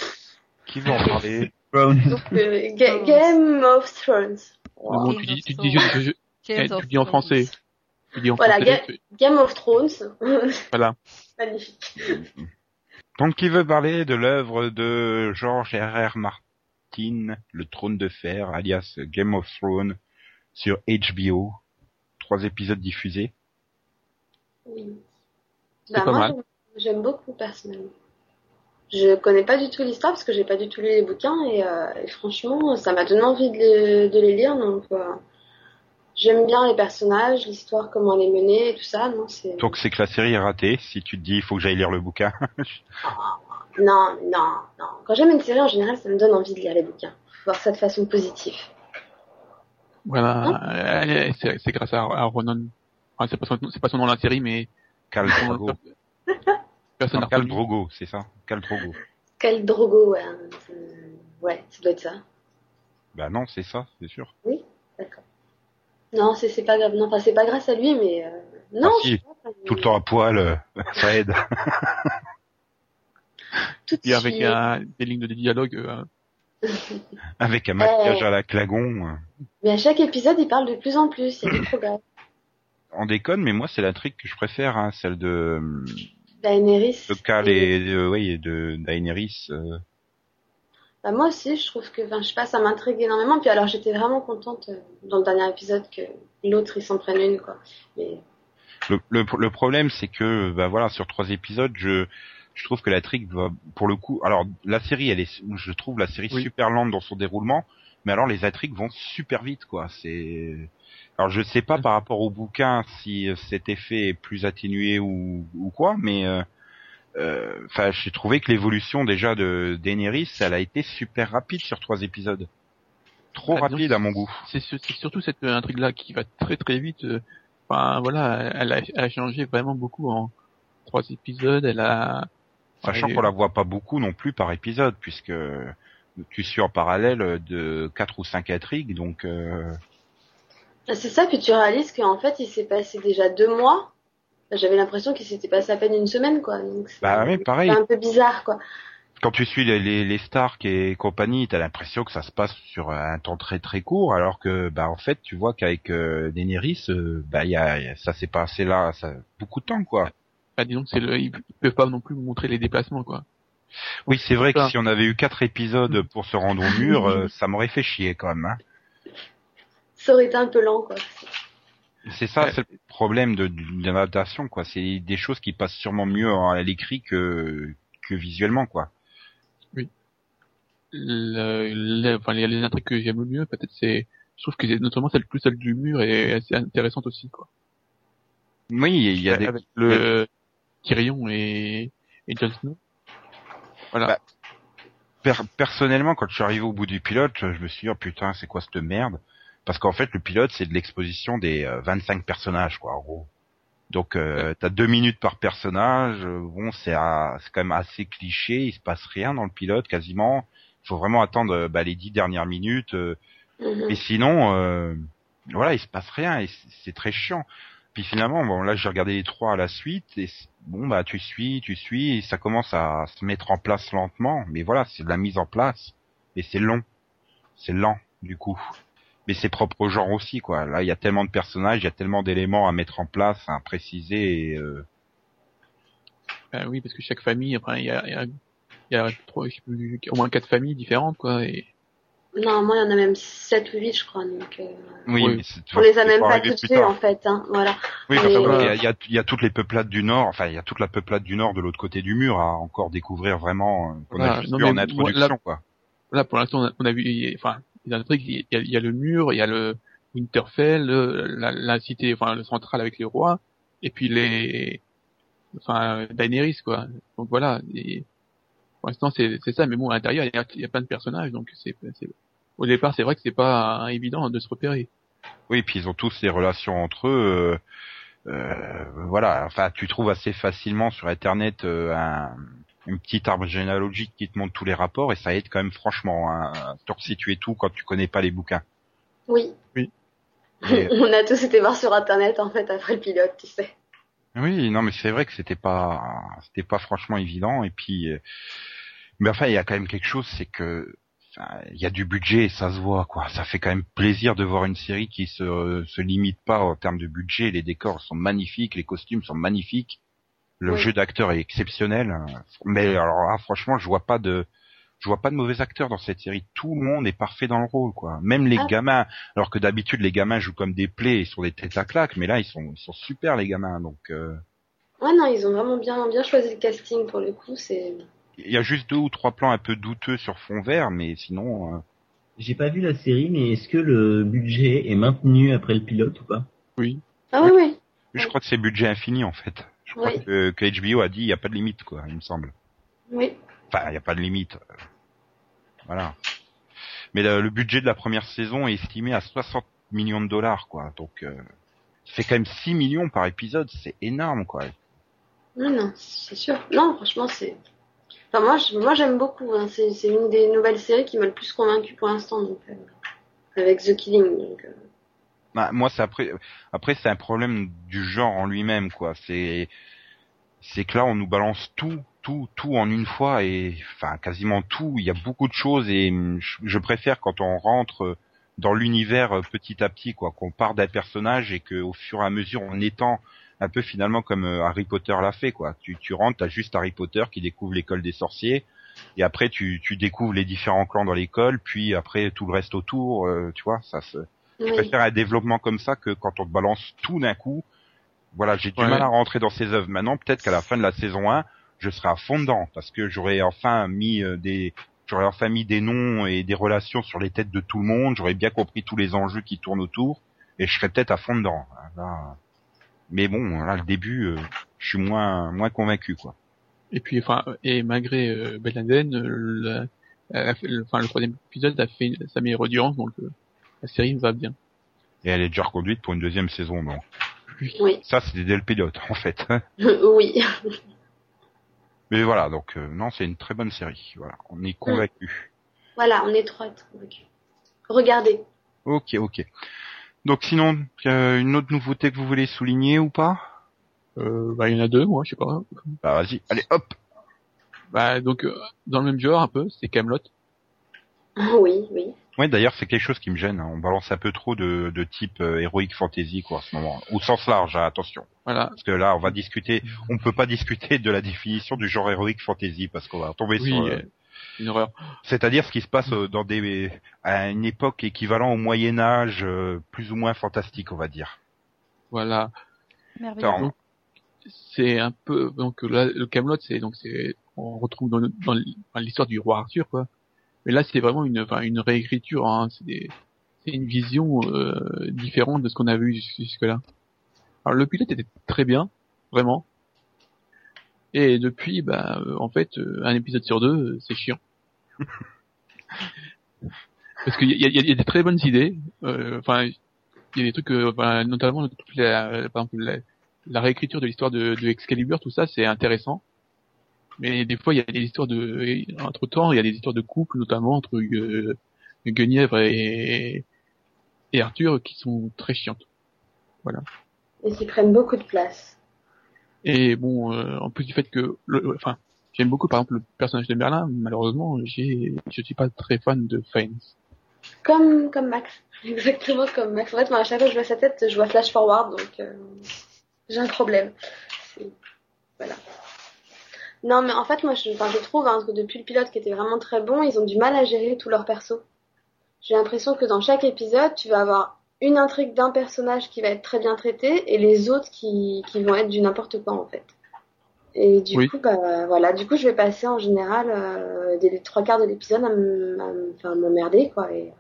Qui veut en parler? Thrones. Donc, euh, Ga- Game of Thrones. Mais bon, tu dis, tu dis, je- je- Games tu of dis en Thrones. français. Tu dis en Voilà, français. Ga- tu- Game of Thrones. Voilà. Magnifique. Donc qui veut parler de l'œuvre de George R.R. Martin, Le Trône de Fer, alias Game of Thrones, sur HBO. Trois épisodes diffusés. Oui. Bah, pas moi, j'aime- beaucoup personnellement. Je connais pas du tout l'histoire parce que j'ai pas du tout lu les bouquins et, euh, et franchement, ça m'a donné envie de les, de les lire. Donc, euh, j'aime bien les personnages, l'histoire, comment elle est menée et tout ça. Non, c'est Donc c'est que la série est ratée, si tu te dis il faut que j'aille lire le bouquin. non, non, non. Quand j'aime une série, en général, ça me donne envie de lire les bouquins. Faut voir ça de façon positive. Voilà. C'est grâce à, à Ronan. Enfin, c'est pas son, pas son nom la série, mais Cal Drogo. personne Cal. Drogo, c'est ça. Cal Drogo. Quel Drogo, ouais. c'est- Ouais, ça doit être ça. Bah non, c'est ça, c'est sûr. D'accord. Non, c'est pas grave. Non, enfin, c'est pas grâce à lui, mais euh, non. Ah, je si. sais pas, Tout le temps à poil, euh, ça aide. tout Et avec un, des lignes de dialogue. euh, Avec un maquillage Euh. à la clagon. Mais à chaque épisode, il parle de plus en plus. Il y a du progrès. On déconne, mais moi c'est l'intrigue que je préfère, hein, celle de, Daenerys. de Cal et de, oui, de Daenerys. euh. Bah, moi aussi, je trouve que, je sais pas, ça m'intrigue énormément. Puis alors, j'étais vraiment contente euh, dans le dernier épisode que l'autre il s'en prenne une, quoi. Mais Le, le, le problème, c'est que, bah voilà, sur trois épisodes, je, je trouve que la trick va, pour le coup, alors la série, elle est, je trouve la série Oui. super lente dans son déroulement, mais alors les intrigues vont super vite, quoi. C'est, alors je sais pas par rapport au bouquin si euh, cet effet est plus atténué ou, ou quoi, mais euh, euh, enfin, j'ai trouvé que l'évolution déjà de Daenerys, elle a été super rapide sur trois épisodes. Trop Ah, rapide à mon goût. C'est surtout cette euh, intrigue-là qui va très très vite. euh, Enfin voilà, elle a, elle a changé vraiment beaucoup en trois épisodes. Elle a. Sachant qu'on la voit pas beaucoup non plus par épisode, puisque tu suis en parallèle de quatre ou cinq intrigues, donc euh, Ah, c'est ça, puis tu réalises qu'en fait, il s'est passé déjà deux mois. J'avais l'impression qu'il s'était passé à peine une semaine, quoi. Donc, c'est Bah oui, pareil. c'est un peu bizarre, quoi. quand tu suis les, les, les Stark et compagnie, t'as l'impression que ça se passe sur un temps très très court, alors que bah en fait tu vois qu'avec euh, Daenerys, euh, bah y a, y a- ça s'est passé là, ça beaucoup de temps quoi. Bah, disons que c'est le, ils peuvent pas non plus montrer les déplacements quoi. Oui, c'est vrai que si on avait eu quatre épisodes pour se rendre au mur, euh, ça m'aurait fait chier quand même. Hein. Ça aurait été un peu lent, quoi. C'est ça, Ouais. c'est le problème de, de l'adaptation, quoi. C'est des choses qui passent sûrement mieux à l'écrit que, que visuellement, quoi. Le, le- enfin, les, les intrigues que j'aime le mieux, peut-être c'est, je trouve que c'est notamment celle plus celle du mur est assez intéressante aussi quoi. Oui, il y a des, Avec le Tyrion et et Jon Snow. Voilà. Bah, per- personnellement, quand je suis arrivé au bout du pilote, je me suis dit, oh putain, c'est quoi cette merde? Parce qu'en fait, le pilote, c'est de l'exposition des euh, 25 personnages, quoi, en gros. Donc euh, t'as deux minutes par personnage. euh, Bon, c'est à- c'est quand même assez cliché. Il se passe rien dans le pilote quasiment. Il faut vraiment attendre euh, bah, les dix dernières minutes. euh, Mhm. et sinon, euh, voilà, il se passe rien et c'est- très chiant. Puis finalement, bon là j'ai regardé les trois à la suite et bon bah tu suis, tu suis et ça commence à se mettre en place lentement. Mais voilà, c'est de la mise en place et c'est long, c'est lent du coup. Mais c'est propre au genre aussi quoi. Là il y a tellement de personnages, il y a tellement d'éléments à mettre en place, à préciser. Et, euh, Ben oui, parce que chaque famille, enfin, il y a, y a, y au moins quatre familles différentes, quoi. Normalement, il y en a même 7 ou 8, je crois. Donc, euh, Oui, Oui. mais c'est on les a même pas vues, tard. en fait. Hein, voilà. Oui, Mais- parce qu'il y a, il y, a, il y a toutes les peuplades du Nord, enfin il y a toute la peuplade du Nord de l'autre côté du mur à encore découvrir vraiment euh, qu'on Voilà, a juste non, vu mais en moi, introduction là- quoi. là, pour l'instant, on a, on a vu, il y a- enfin, il y a, il y a le mur, il y a le Winterfell, le- la, la cité, enfin, le central avec les rois, et puis les, enfin, Daenerys, quoi. Donc voilà. Et, pour l'instant, c'est, c'est ça, mais bon, à l'intérieur, il y a, il y a plein de personnages, donc c'est, c'est, au départ, c'est vrai que c'est pas évident de se repérer. Oui, puis ils ont tous des relations entre eux. euh, euh, voilà, enfin tu trouves assez facilement sur internet euh, un, une petite arbre généalogique qui te montre tous les rapports et ça aide quand même franchement hein, à te resituer tout quand tu connais pas les bouquins. Oui. Et- On a tous été voir sur Internet, en fait, après le pilote, tu sais. Oui, non, mais c'est vrai que c'était pas, c'était pas franchement évident. Et puis, euh, mais enfin, il y a quand même quelque chose, c'est que enfin, il y a du budget, et ça se voit, quoi. Ça fait quand même plaisir de voir une série qui se se limite pas en termes de budget. Les décors sont magnifiques, les costumes sont magnifiques, le Oui. jeu d'acteur est exceptionnel. Mais alors là, franchement, je vois pas de, je vois pas de mauvais acteurs dans cette série. Tout le monde est parfait dans le rôle, quoi. Même les Ah. gamins, alors que d'habitude les gamins jouent comme des plaies et sur des têtes à claques, mais là ils sont, ils sont super les gamins. Donc euh, Ouais, non, ils ont vraiment bien, bien choisi le casting pour le coup. C'est. il y a juste deux ou trois plans un peu douteux sur fond vert, mais sinon, euh, J'ai pas vu la série, mais est-ce que le budget est maintenu après le pilote ou pas? Oui. Ah oui, oui. je crois que c'est budget infini en fait. Je crois Oui. que, que HBO a dit il y a pas de limite, quoi, il me semble. Oui. Enfin, il y a pas de limite. Voilà. Mais le, le budget de la première saison est estimé à 60 millions de dollars, quoi. Donc, euh, ça fait quand même 6 millions par épisode, c'est énorme, quoi. Non, non, c'est sûr. Non, franchement, c'est. Enfin, moi, je- moi, j'aime beaucoup. hein. C'est, c'est une des nouvelles séries qui m'a le plus convaincu pour l'instant, donc euh, avec The Killing. Donc, euh, Bah, moi, c'est après, après, c'est un problème du genre en lui-même, quoi. C'est, c'est que là, on nous balance tout, tout, tout en une fois et, enfin, quasiment tout. Il y a beaucoup de choses et hum, je, préfère quand on rentre dans l'univers euh, petit à petit, quoi. Qu'on part d'un personnage et que, au fur et à mesure, on étend un peu finalement comme euh, Harry Potter l'a fait, quoi. Tu, tu rentres, t'as juste Harry Potter qui découvre l'école des sorciers. Et après, tu, tu découvres les différents clans dans l'école, puis après tout le reste autour, euh, tu vois, ça se, je préfère un développement comme ça que quand on te balance tout d'un coup. Voilà, j'ai du Ouais. mal à rentrer dans ces œuvres. Maintenant, peut-être qu'à la fin de la saison 1, je serai à fond dedans parce que j'aurais enfin mis euh, des j'aurais enfin mis des noms et des relations sur les têtes de tout le monde, j'aurais bien compris tous les enjeux qui tournent autour et je serais peut-être à fond dedans. Là, mais bon, là le début euh, je suis moins moins convaincu quoi. Et puis, enfin, et malgré euh, Ben Laden, euh, le, enfin, le troisième épisode a fait sa meilleure audience, donc euh, la série va bien. Et elle est déjà reconduite pour une deuxième saison donc. Oui. Ça c'était dès le pilote en fait. oui. Mais voilà, donc euh, non, c'est une très bonne série. Voilà, on est convaincu. Voilà, on est trois convaincus. Regardez. Ok, ok. Donc sinon, euh, une autre nouveauté que vous voulez souligner ou pas? Euh, bah, il y en a deux, moi, je sais pas. Bah vas-y, allez hop Bah, donc, euh, dans le même genre, un peu, c'est Camelot. Oui, oui. Ouais, d'ailleurs, c'est quelque chose qui me gêne. hein. On balance un peu trop de, de type euh, heroic fantasy quoi en ce moment. Au sens large, hein, attention. Voilà. Parce que là, on va discuter. On peut pas discuter de la définition du genre heroic fantasy parce qu'on va tomber Oui, sur. euh, euh, une horreur. C'est-à-dire ce qui se passe euh, dans des à une époque équivalent au Moyen Âge, euh, plus ou moins fantastique, on va dire. Voilà. Merveilleux. C'est un peu, donc là, le Camelot, c'est, donc c'est, on retrouve dans, dans l'histoire du roi Arthur, quoi. Mais là, c'est vraiment une, une réécriture, hein. C'est une vision, euh, différente de ce qu'on a vu jus- jusque-là. Alors, le pilote était très bien, vraiment. Et depuis, bah, euh, en fait, euh, un épisode sur deux, euh, c'est chiant. Parce qu'il y a, y a- y a des très bonnes idées. Enfin, il y a des trucs, notamment la- par exemple la, réécriture de l'histoire de Excalibur, tout ça, c'est intéressant. Mais des fois, il y a des histoires de, entre temps, il y a des histoires de couple, notamment entre euh, Guenièvre et, et Arthur, qui sont très chiantes. Et qui prennent beaucoup de place. Et bon, euh, en plus du fait que, le, enfin, j'aime beaucoup par exemple le personnage de Merlin. Malheureusement, j'ai, je suis pas très fan de Fiennes. Comme, comme Max. Exactement comme Max. En fait, moi, à chaque fois que je vois sa tête, je vois Flash Forward, donc euh, j'ai un problème. Voilà. Non, mais en fait, moi, je, enfin, je trouve hein, que depuis le pilote qui était vraiment très bon, ils ont du mal à gérer tous leurs persos. J'ai l'impression que dans chaque épisode, tu vas avoir une intrigue d'un personnage qui va être très bien traité et les autres qui, qui vont être du n'importe quoi, en fait. Et du Oui. coup, bah, voilà, du coup, je vais passer en général euh, des les trois quarts de l'épisode à m- à m- enfin, à m'emmerder, quoi. Et,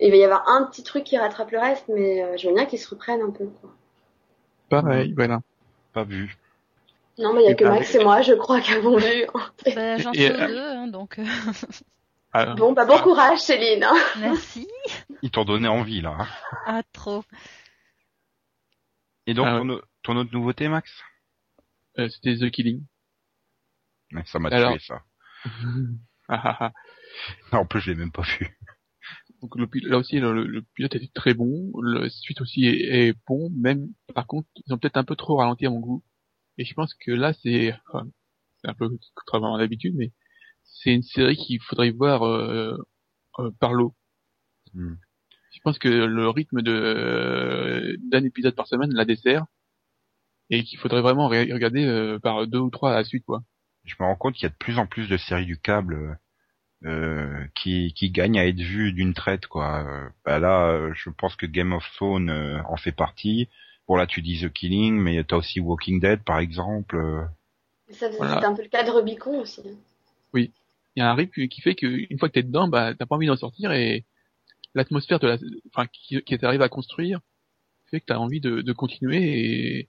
et il va y avoir un petit truc qui rattrape le reste, mais euh, je veux bien qu'ils se reprennent un peu, quoi. Pareil, voilà. Pas vu. Non, mais il y a Et que bah, Max et moi, je crois, qui avons vu. Ben, J'en suis euh, aux deux, hein, donc euh, Ah, Bon, bah, bon courage, Céline. hein. merci. Ils t'ont donné envie là. hein. Ah, trop. Et donc Ah ton, autre nouveauté, Max? Euh, c'était The Killing. Ça m'a Alors- tué ça. Ah, ah, ah. Non, en plus, je l'ai même pas vu. Donc le, là aussi, le, le pilote était très bon. Le suite aussi est, est bon. Même, par contre, ils ont peut-être un peu trop ralenti à mon goût. Et je pense que là, c'est, enfin, c'est un peu contrairement à l'habitude, mais c'est une série qu'il faudrait voir euh, euh, par l'eau. Hmm. Je pense que le rythme de d'un épisode par semaine la dessert et qu'il faudrait vraiment re- regarder euh, par deux ou trois à la suite, quoi. Je me rends compte qu'il y a de plus en plus de séries du câble euh, qui, qui gagnent à être vues d'une traite, quoi. Euh, bah là, euh, je pense que Game of Thrones euh, en fait partie. Bon là, tu dis The Killing, mais t'as aussi Walking Dead, par exemple. euh. Ça faisait Voilà. un peu le cas de Rubicon aussi. hein. il y a un rythme qui fait qu'une fois que t'es dedans, bah, t'as pas envie d'en sortir et l'atmosphère de la, enfin, qui, qui t'arrive à construire fait que t'as envie de, de continuer et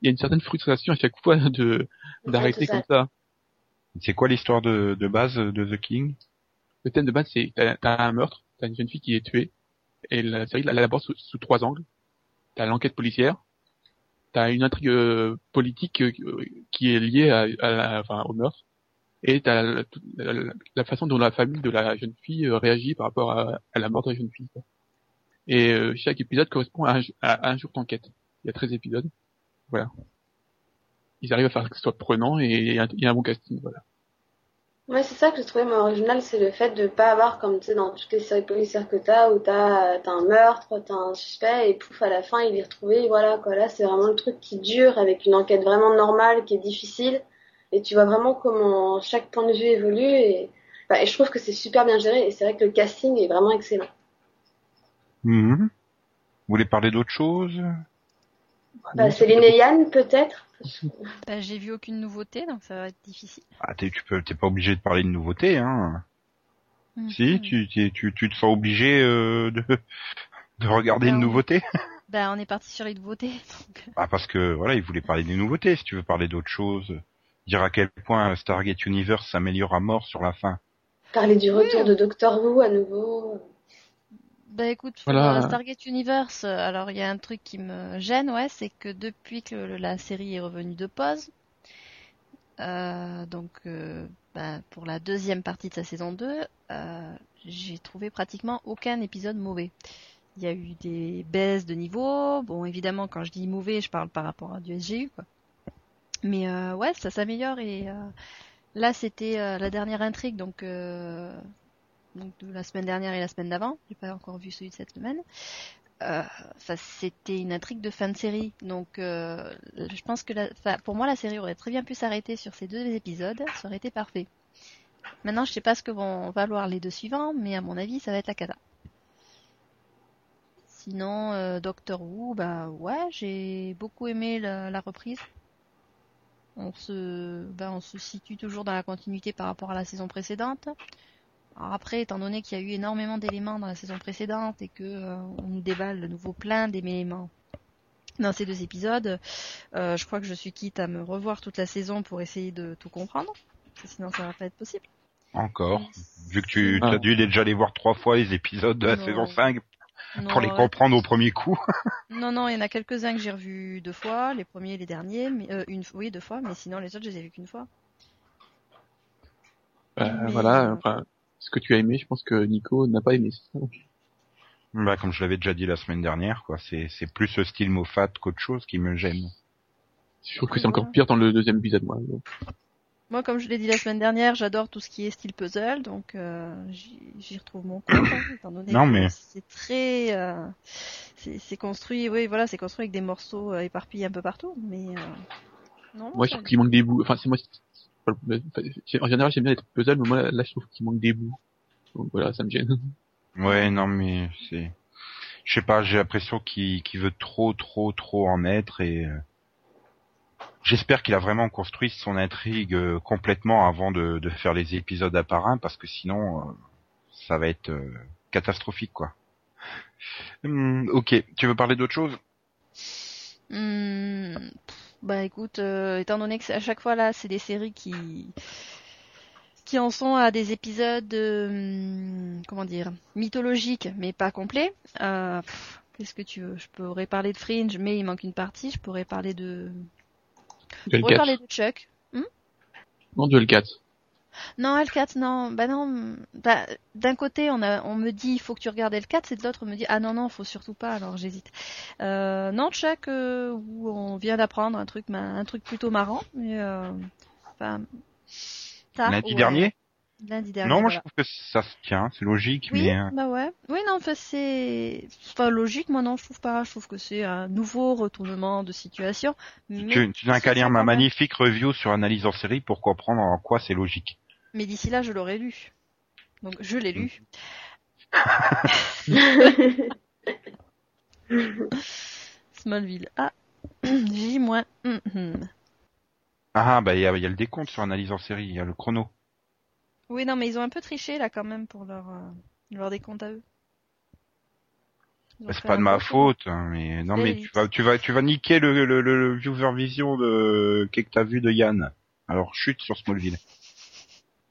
il y a une certaine frustration à chaque fois de, d'arrêter comme ça. ça. C'est quoi l'histoire de, de base de The King Le thème de base, c'est, t'as, t'as un meurtre, t'as une jeune fille qui est tuée et la série, elle aborde sous, sous trois angles. T'as l'enquête policière, t'as une intrigue euh, politique euh, qui est liée à, à la, enfin, au meurtre, et t'as la, la- la façon dont la famille de la jeune fille euh, réagit par rapport à, la mort de la jeune fille. Et chaque épisode correspond à un, à un jour d'enquête. Il y a 13 épisodes. Voilà. Ils arrivent à faire que ce soit prenant et il y a un bon casting. Voilà. Ouais, c'est ça que j'ai trouvé moi original, c'est le fait de pas avoir comme tu sais dans toutes les séries policières que t'as où t'as t'as un meurtre, t'as un suspect et pouf à la fin il est retrouvé, et voilà quoi. Là c'est vraiment le truc qui dure avec une enquête vraiment normale qui est difficile et tu vois vraiment comment chaque point de vue évolue et, bah, et je trouve que c'est super bien géré et c'est vrai que le casting est vraiment excellent. Mhm. Vous voulez parler d'autre chose? Bah, Céline et Yann peut-être? Ben, J'ai vu aucune nouveauté, donc ça va être difficile. Ah, t'es, tu peux, t'es pas obligé de parler de nouveautés, hein. Si, Mhm. tu, tu, tu, tu te sens obligé euh, de, de regarder une Non. nouveauté Ben, on est parti sur les nouveautés. Donc... Ah, parce que voilà, il voulait parler des nouveautés. Si tu veux parler d'autre chose, dire à quel point Stargate Universe s'améliore à mort sur la fin. Parler du retour de Doctor Who à nouveau. Bah écoute, Voilà. euh, Stargate Universe, euh, alors il y a un truc qui me gêne, ouais, c'est que depuis que la série est revenue de pause, euh, donc euh, bah, pour la deuxième partie de sa saison 2, euh, j'ai trouvé pratiquement aucun épisode mauvais. Il y a eu des baisses de niveau, bon évidemment quand je dis mauvais, je parle par rapport à du SGU, quoi. Mais ouais, ça s'améliore et là c'était la dernière intrigue, donc euh, donc de la semaine dernière et la semaine d'avant. J'ai pas encore vu celui de cette semaine. Euh, c'était une intrigue de fin de série. Donc, euh, je pense que pour moi, la série aurait très bien pu s'arrêter sur ces deux épisodes. Ça aurait été parfait. Maintenant, je sais pas ce que vont valoir les deux suivants, mais à mon avis, ça va être la cata. Sinon, euh, Doctor Who, bah ouais, j'ai beaucoup aimé la, la reprise. On se, bah, on se situe toujours dans la continuité par rapport à la saison précédente. Alors après, étant donné qu'il y a eu énormément d'éléments dans la saison précédente et que euh, on nous déballe de nouveau plein d'éléments dans ces deux épisodes, euh, je crois que je suis quitte à me revoir toute la saison pour essayer de tout comprendre, parce que sinon ça va pas être possible. Encore. Mais Vu que tu Ah. as dû déjà les voir trois fois les épides de la Non. saison 5, pour les Non, comprendre au premier coup. Non, non, il y en a quelques-uns que j'ai revus deux fois, les premiers et les derniers, mais euh, une, oui, deux fois, mais sinon les autres, je les ai vus qu'une fois. Mais- voilà, enfin, ce que tu as aimé, je pense que Nico n'a pas aimé. Bah, comme je l'avais déjà dit la semaine dernière, quoi, c'est c'est plus ce style Moffat qu'autre chose qui me gêne. Je trouve que c'est encore pire dans le deuxième épisode, moi. Moi, comme je l'ai dit la semaine dernière, j'adore tout ce qui est style puzzle, donc euh, j'y j'y retrouve mon compte, hein, étant donné Non, que mais- c'est très, euh, c'est c'est construit, oui, voilà, c'est construit avec des morceaux euh, éparpillés un peu partout, mais euh, non. Moi, je trouve qu'il manque des bouts. Enfin, c'est moi. En général, j'aime bien les trucs puzzle, mais moi, là, je trouve qu'il manque des bouts. Donc voilà, ça me gêne. Ouais, non, mais c'est, je sais pas, j'ai l'impression qu'il veut trop, trop, trop en être et euh, j'espère qu'il a vraiment construit son intrigue euh, complètement avant de, de faire les épisodes à part un, parce que sinon, euh, ça va être catastrophique, quoi. Hum, ok, tu veux parler d'autre chose? Pff, bah écoute, euh, étant donné que c'est- à chaque fois là, c'est des séries qui qui en sont à des épisodes, euh, hmm, comment dire, mythologiques, mais pas complets. Euh, Qu'est-ce que tu veux? Je pourrais parler de Fringe, mais il manque une partie. Je pourrais parler de, je pourrais 4. parler de Chuck. Non, Duel 4. Non, L4, non. Bah non. Bah, d'un côté, on a, on me dit, il faut que tu regardes L4, c'est de l'autre, on me dit, ah non, non, faut surtout pas, alors j'hésite. Euh, non, Chuck, euh, où on vient d'apprendre un truc, ma- un truc plutôt marrant, mais, euh, enfin, tard, Lundi ouais. dernier? Lundi dernier. Non, moi voilà. je trouve que ça se tient, c'est logique, Oui, mais euh, bah ouais. Oui, non, enfin, c'est, pas logique, moi non, je trouve pas. Je trouve que c'est un nouveau retournement de situation. Mais, tu, tu n'as ça qu'à lire ma magnifique review sur analyse en série pour comprendre en quoi c'est logique. Mais d'ici là, je l'aurais lu. Donc, je l'ai lu. Smallville. Ah, J moins. hum, hum. Ah bah il y a, il y a le décompte sur analyse en série, il y a le chrono. Oui, non, mais ils ont un peu triché là quand même pour leur, euh, leur décompte à eux. Bah, c'est pas de ma faute, hein, mais non mais tu vas tu vas tu vas niquer le le, le, le viewer vision de qu'est-ce que t'as vu de Yann? Alors chute sur Smallville.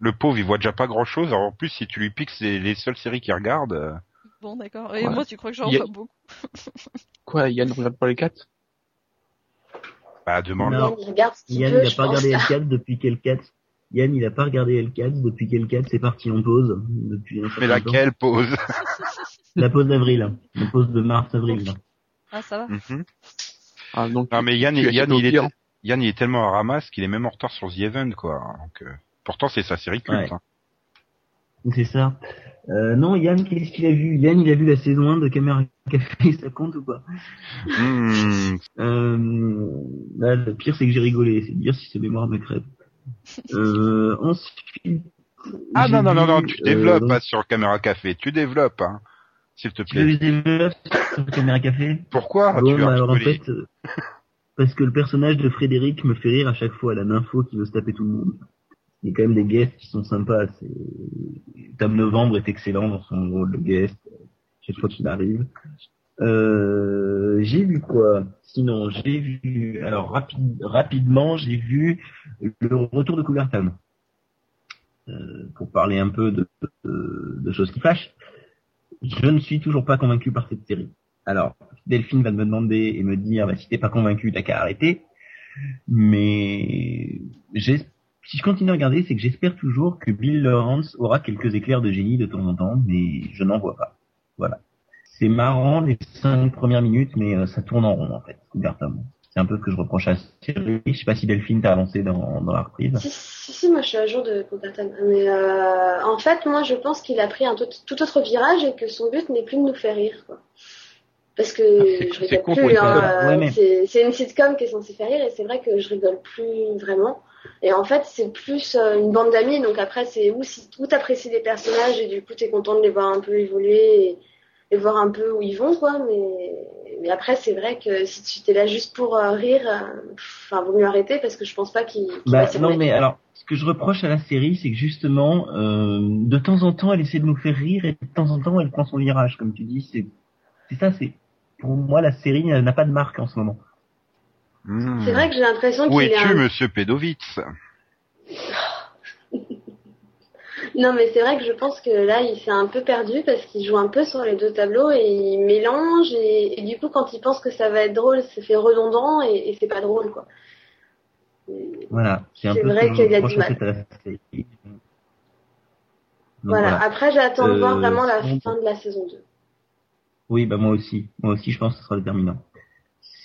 Le pauvre il voit déjà pas grand chose, alors en plus si tu lui piques les, les seules séries qu'il regarde. euh, Bon, d'accord. Et Ouais. moi, tu crois que j'en a- vois beaucoup Quoi, Yann regarde pas les 4 bah demande. Yann, il regarde ce qu'il Yann, veut, il a pas regardé L4 depuis quel 4 Yann, il a pas regardé L4 depuis quel 4 C'est parti en pause depuis un Mais temps. laquelle pause? La pause d'avril. La pause de mars-avril. Ah, ça va. Mhm. ah, donc, Non mais Yann, Yann, il est. Yann il est tellement à ramasse qu'il est même en retard sur The Event quoi. Donc, euh, pourtant c'est sa série culte. Ouais. hein. C'est ça. Euh, non, Yann, qu'est-ce qu'il a vu? Yann, il a vu la saison 1 de Caméra Café, ça compte ou pas? Hmm, euh, là, Le pire, c'est que j'ai rigolé. C'est dire si sa mémoire me crève. Euh, ensuite... Ah non non non non, tu euh, développes pas sur Caméra Café, tu développes hein, s'il te plaît. je développe sur Caméra Café Pourquoi Bon, tu veux bah, alors en rigoler fait, euh, parce que le personnage de Frédéric me fait rire à chaque fois, la nympho qui veut se taper tout le monde. Il y a quand même des guests qui sont sympas. Tom Novembre est excellent dans son rôle de guest, chaque fois qu'il arrive. Euh, j'ai vu quoi? Sinon, j'ai vu, alors rapide, rapidement, j'ai vu le retour de Cougar Town. Euh, pour parler un peu de, de, de choses qui fâchent. Je ne suis toujours pas convaincu par cette série. Alors, Delphine va me demander et me dire, bah, si t'es pas convaincu, t'as qu'à arrêter. Mais j'ai- si je continue à regarder, c'est que j'espère toujours que Bill Lawrence aura quelques éclairs de génie de temps en temps, mais je n'en vois pas. Voilà. C'est marrant les cinq premières minutes, mais euh, ça tourne en rond en fait. Town. C'est un peu ce que je reproche à série. Je sais pas si Delphine t'a avancé dans, dans la reprise. Si, si, si, moi je suis à jour de Cougartown. Mais euh, en fait, moi je pense qu'il a pris un tout, tout autre virage et que son but n'est plus de nous faire rire. Quoi. Parce que c'est- je rigole plus. hein, Ouais, mais- c'est une sitcom qui est censée faire rire et c'est vrai que je rigole plus vraiment. Et en fait, c'est plus euh, une bande d'amis. Donc après, c'est où, si, où t'apprécies les personnages et du coup t'es content de les voir un peu évoluer et, et voir un peu où ils vont, quoi. Mais, mais après, c'est vrai que si tu t'es là juste pour euh, rire, euh, enfin, vaut mieux arrêter parce que je pense pas qu'il, qu'il Bah non mais alors ce que je reproche à la série c'est que justement euh, de temps en temps elle essaie de nous faire rire et de temps en temps elle prend son virage comme tu dis c'est c'est ça c'est pour moi la série n'a pas de marque en ce moment. Hmm. C'est vrai que j'ai l'impression Où qu'il est es-tu, un... monsieur Pédovitz? Non, mais c'est vrai que je pense que là, il s'est un peu perdu parce qu'il joue un peu sur les deux tableaux et il mélange et, et du coup, quand il pense que ça va être drôle, ça fait redondant et, et c'est pas drôle, quoi. Voilà, c'est un C'est peu vrai qu'il y a du mal. Donc, voilà. Après, j'attends de voir Euh, vraiment la fin de la saison 2. Oui, bah moi aussi. Moi aussi, je pense que ce sera déterminant.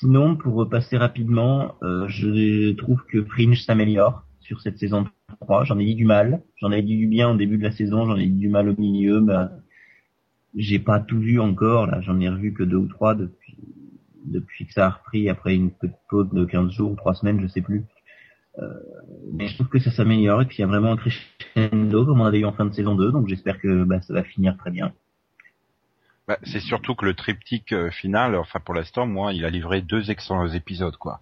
Sinon, pour repasser rapidement, euh, je trouve que Fringe s'améliore sur cette saison 3. J'en ai dit du mal. J'en ai dit du bien au début de la saison, j'en ai dit du mal au milieu. Bah, j'ai pas tout vu encore. Là, j'en ai revu que deux ou trois depuis depuis que ça a repris après une pause de 15 jours ou 3 semaines, je sais plus. Euh, mais je trouve que ça s'améliore et puis il y a vraiment un crescendo comme on avait eu en fin de saison 2, donc j'espère que bah, ça va finir très bien. Bah, c'est surtout que le triptyque euh, final, enfin pour l'instant, moi, il a livré deux excellents épisodes, quoi.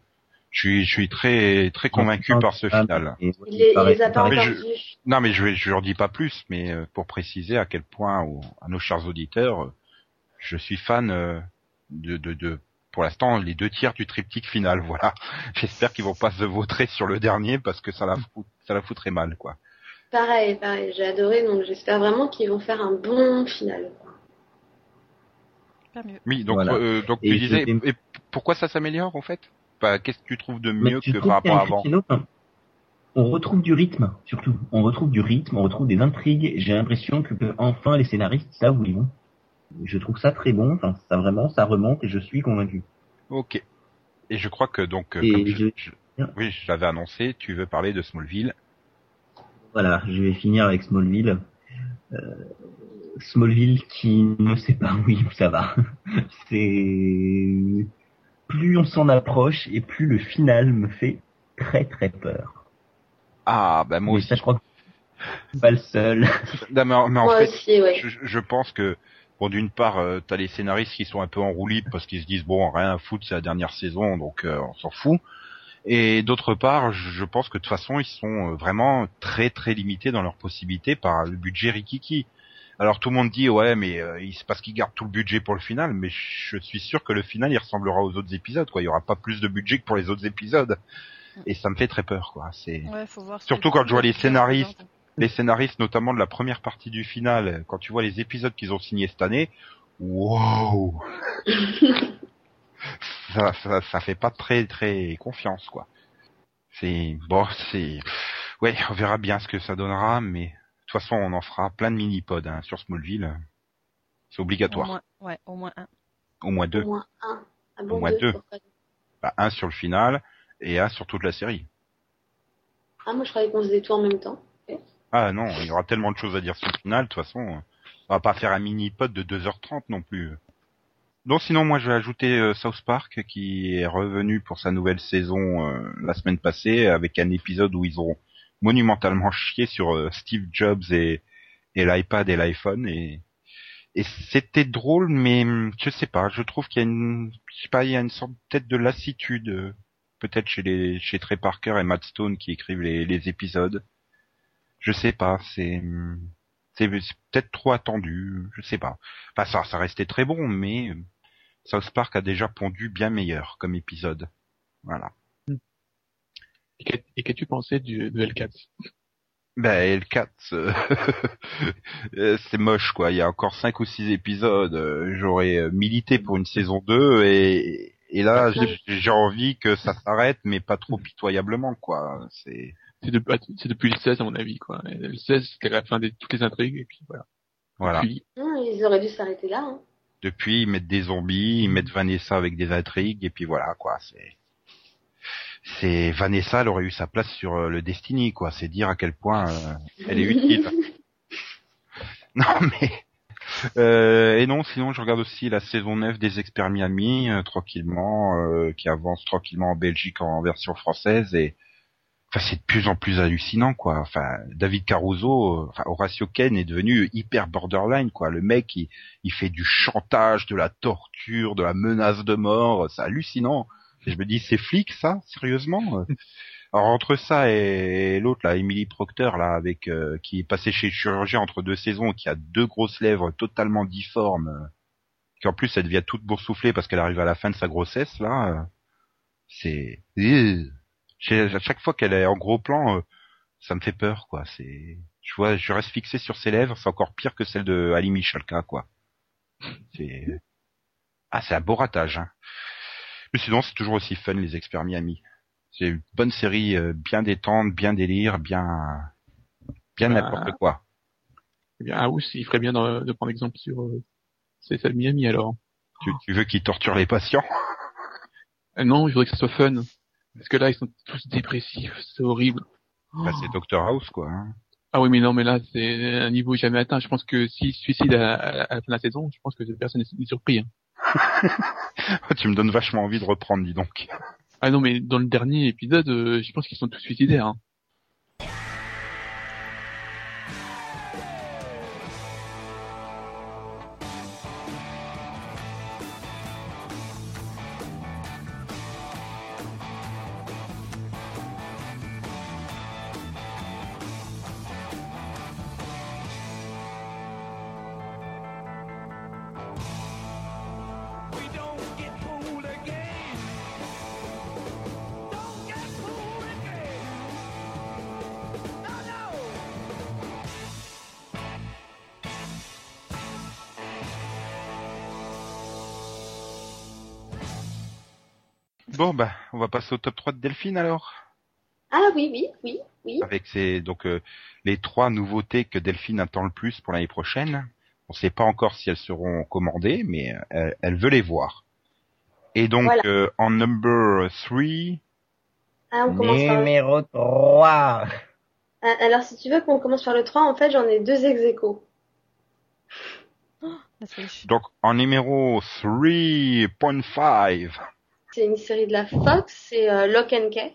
Je suis, je suis très, très convaincu par ce final. Il, les- il les a pas. Mais je-. Non, mais je vais, je leur dis pas plus, mais euh, pour préciser à quel point aux- à nos chers auditeurs, euh, je suis fan euh, de, de, de, pour l'instant, les deux tiers du triptyque final. Voilà. J'espère qu'ils vont pas se vautrer sur le dernier parce que ça la fout, ça la foutrait mal, quoi. Pareil, pareil, j'ai adoré, donc j'espère vraiment qu'ils vont faire un bon final. Pas mieux. Oui, donc, Voilà. euh, donc Et tu disais, et pourquoi ça s'améliore en fait? Bah, Qu'est-ce que tu trouves de mieux tu que par rapport à avant On retrouve du rythme, surtout. On retrouve du rythme, on retrouve des intrigues. J'ai l'impression que, que enfin les scénaristes savent où ils vont. Je trouve ça très bon. Enfin, ça vraiment, ça remonte et je suis convaincu. Ok. Et je crois que donc, euh, Et comme je, je- je- oui, je l'avais annoncé, tu veux parler de Smallville? Voilà, je vais finir avec Smallville. Euh, Smallville qui ne sait pas où il- ça va. C'est plus on s'en approche et plus le final me fait très très peur. Ah, bah moi Mais aussi. ça, je crois que je suis pas le seul. Non, mais, en- mais en Moi fait, aussi, ouais. je, je pense que bon, d'une part, euh, t'as les scénaristes qui sont un peu en roue libre parce qu'ils se disent bon, rien à foutre, c'est la dernière saison, donc euh, on s'en fout. Et d'autre part, je je pense que de toute façon, ils sont euh, vraiment très très limités dans leurs possibilités par le budget Rikiki. Alors tout le monde dit ouais, mais euh, il- c'est parce qu'ils gardent tout le budget pour le final, mais je suis sûr que le final il ressemblera aux autres épisodes, quoi. Il y aura pas plus de budget que pour les autres épisodes, et ça me fait très peur, quoi. C'est Ouais, Surtout quand je vois les scénaristes. les scénaristes, notamment de la première partie du final, quand tu vois les épisodes qu'ils ont signés cette année, wow, ça, ça, ça fait pas très très confiance quoi. C'est bon, c'est ouais, on verra bien ce que ça donnera, mais de toute façon on en fera plein de mini-pods hein, sur Smallville. C'est Au obligatoire, moins, ouais, au moins un. au moins Au deux, moins un. Ah bon, Au moins deux. Bah, un sur le final et un sur toute la série. Ah, moi je croyais qu'on faisait tout en même temps. Ah non, il y aura tellement de choses à dire sur le final, de toute façon, on va pas faire un mini-pod de 2h30 non plus. Donc sinon, moi je vais ajouter euh, South Park qui est revenu pour sa nouvelle saison euh, la semaine passée avec un épisode où ils ont monumentalement chié sur euh, Steve Jobs et, l'iPad et l'iPhone et c'était drôle mais hum, je sais pas, je trouve qu'il y a une je sais pas, il y a une sorte peut-être de lassitude euh, peut-être chez les chez Trey Parker et Matt Stone qui écrivent les, les épisodes. Je sais pas, c'est c'est c'est peut-être trop attendu, je sais pas. Enfin ça ça restait très bon mais euh, South Park a déjà pondu bien meilleur comme épisode. Voilà. Et qu'as- Et qu'as-tu pensé du, de L4 Ben L4 euh, euh, c'est moche quoi, il y a encore cinq ou six épisodes, euh, j'aurais euh, milité pour une saison 2 et et là j'ai- envie que ça s'arrête mais pas trop pitoyablement quoi, c'est C'est de- c'est depuis le 16 à mon avis quoi. Le 16 c'était la fin de toutes les intrigues et puis voilà. voilà. Puis, ils auraient dû s'arrêter là. Hein. Depuis, ils mettent des zombies, ils mettent Vanessa avec des intrigues, et puis voilà, quoi, c'est... C'est Vanessa, elle aurait eu sa place sur euh, le Destiny, quoi. C'est dire à quel point euh, elle est utile. non mais euh, et non, sinon je regarde aussi la saison 9 des Experts Miami euh, tranquillement, euh, qui avance tranquillement en Belgique en version française et enfin c'est de plus en plus hallucinant quoi. Enfin David Caruso, enfin Horatio Ken est devenu hyper borderline quoi. Le mec il, il fait du chantage, de la torture, de la menace de mort, c'est hallucinant. Je me dis c'est flic ça, sérieusement? Alors entre ça et l'autre là, Emily Procter là, avec euh, qui est passée chez le chirurgien entre deux saisons, qui a deux grosses lèvres totalement difformes, euh, qui en plus elle devient toute boursouflée parce qu'elle arrive à la fin de sa grossesse là, euh, c'est à chaque fois qu'elle est en gros plan, ça me fait peur quoi. C'est je vois, je reste fixé sur ses lèvres, c'est encore pire que celle de Ali Michalka, quoi. C'est, ah, c'est un beau ratage, hein. Mais sinon, c'est toujours aussi fun, les experts Miami. C'est une bonne série, euh, bien détente, bien délire, bien, bien Bah, n'importe quoi. Eh bien, House, il ferait bien de, de prendre exemple sur euh, de Miami alors. Tu, tu veux qu'il torture les patients? Euh, non, je voudrais que ça soit fun. Parce que là, ils sont tous dépressifs, c'est horrible. Bah, c'est Dr House, quoi. hein. Ah oui, mais non, mais là, c'est un niveau jamais atteint. Je pense que s'il se suicide à, à- à la fin de la saison, je pense que personne n'est surpris. hein. tu me donnes vachement envie de reprendre, dis donc. Ah non, mais dans le dernier épisode, euh, je pense qu'ils sont tous suicidaires. hein. Au top 3 de Delphine, alors? Ah oui, oui, oui, oui. Avec ces, donc, euh, les trois nouveautés que Delphine attend le plus pour l'année prochaine. On sait pas encore si elles seront commandées, mais euh, elle, elle veut les voir. Et donc, Voilà. euh, en number 3, Ah, on commence par... Numéro 3. Ah, Alors, si tu veux qu'on commence par le 3, en fait, j'en ai deux ex aequo. Triche. donc, en numéro 3.5, C'est une série de la Fox, c'est euh, Lock and Key.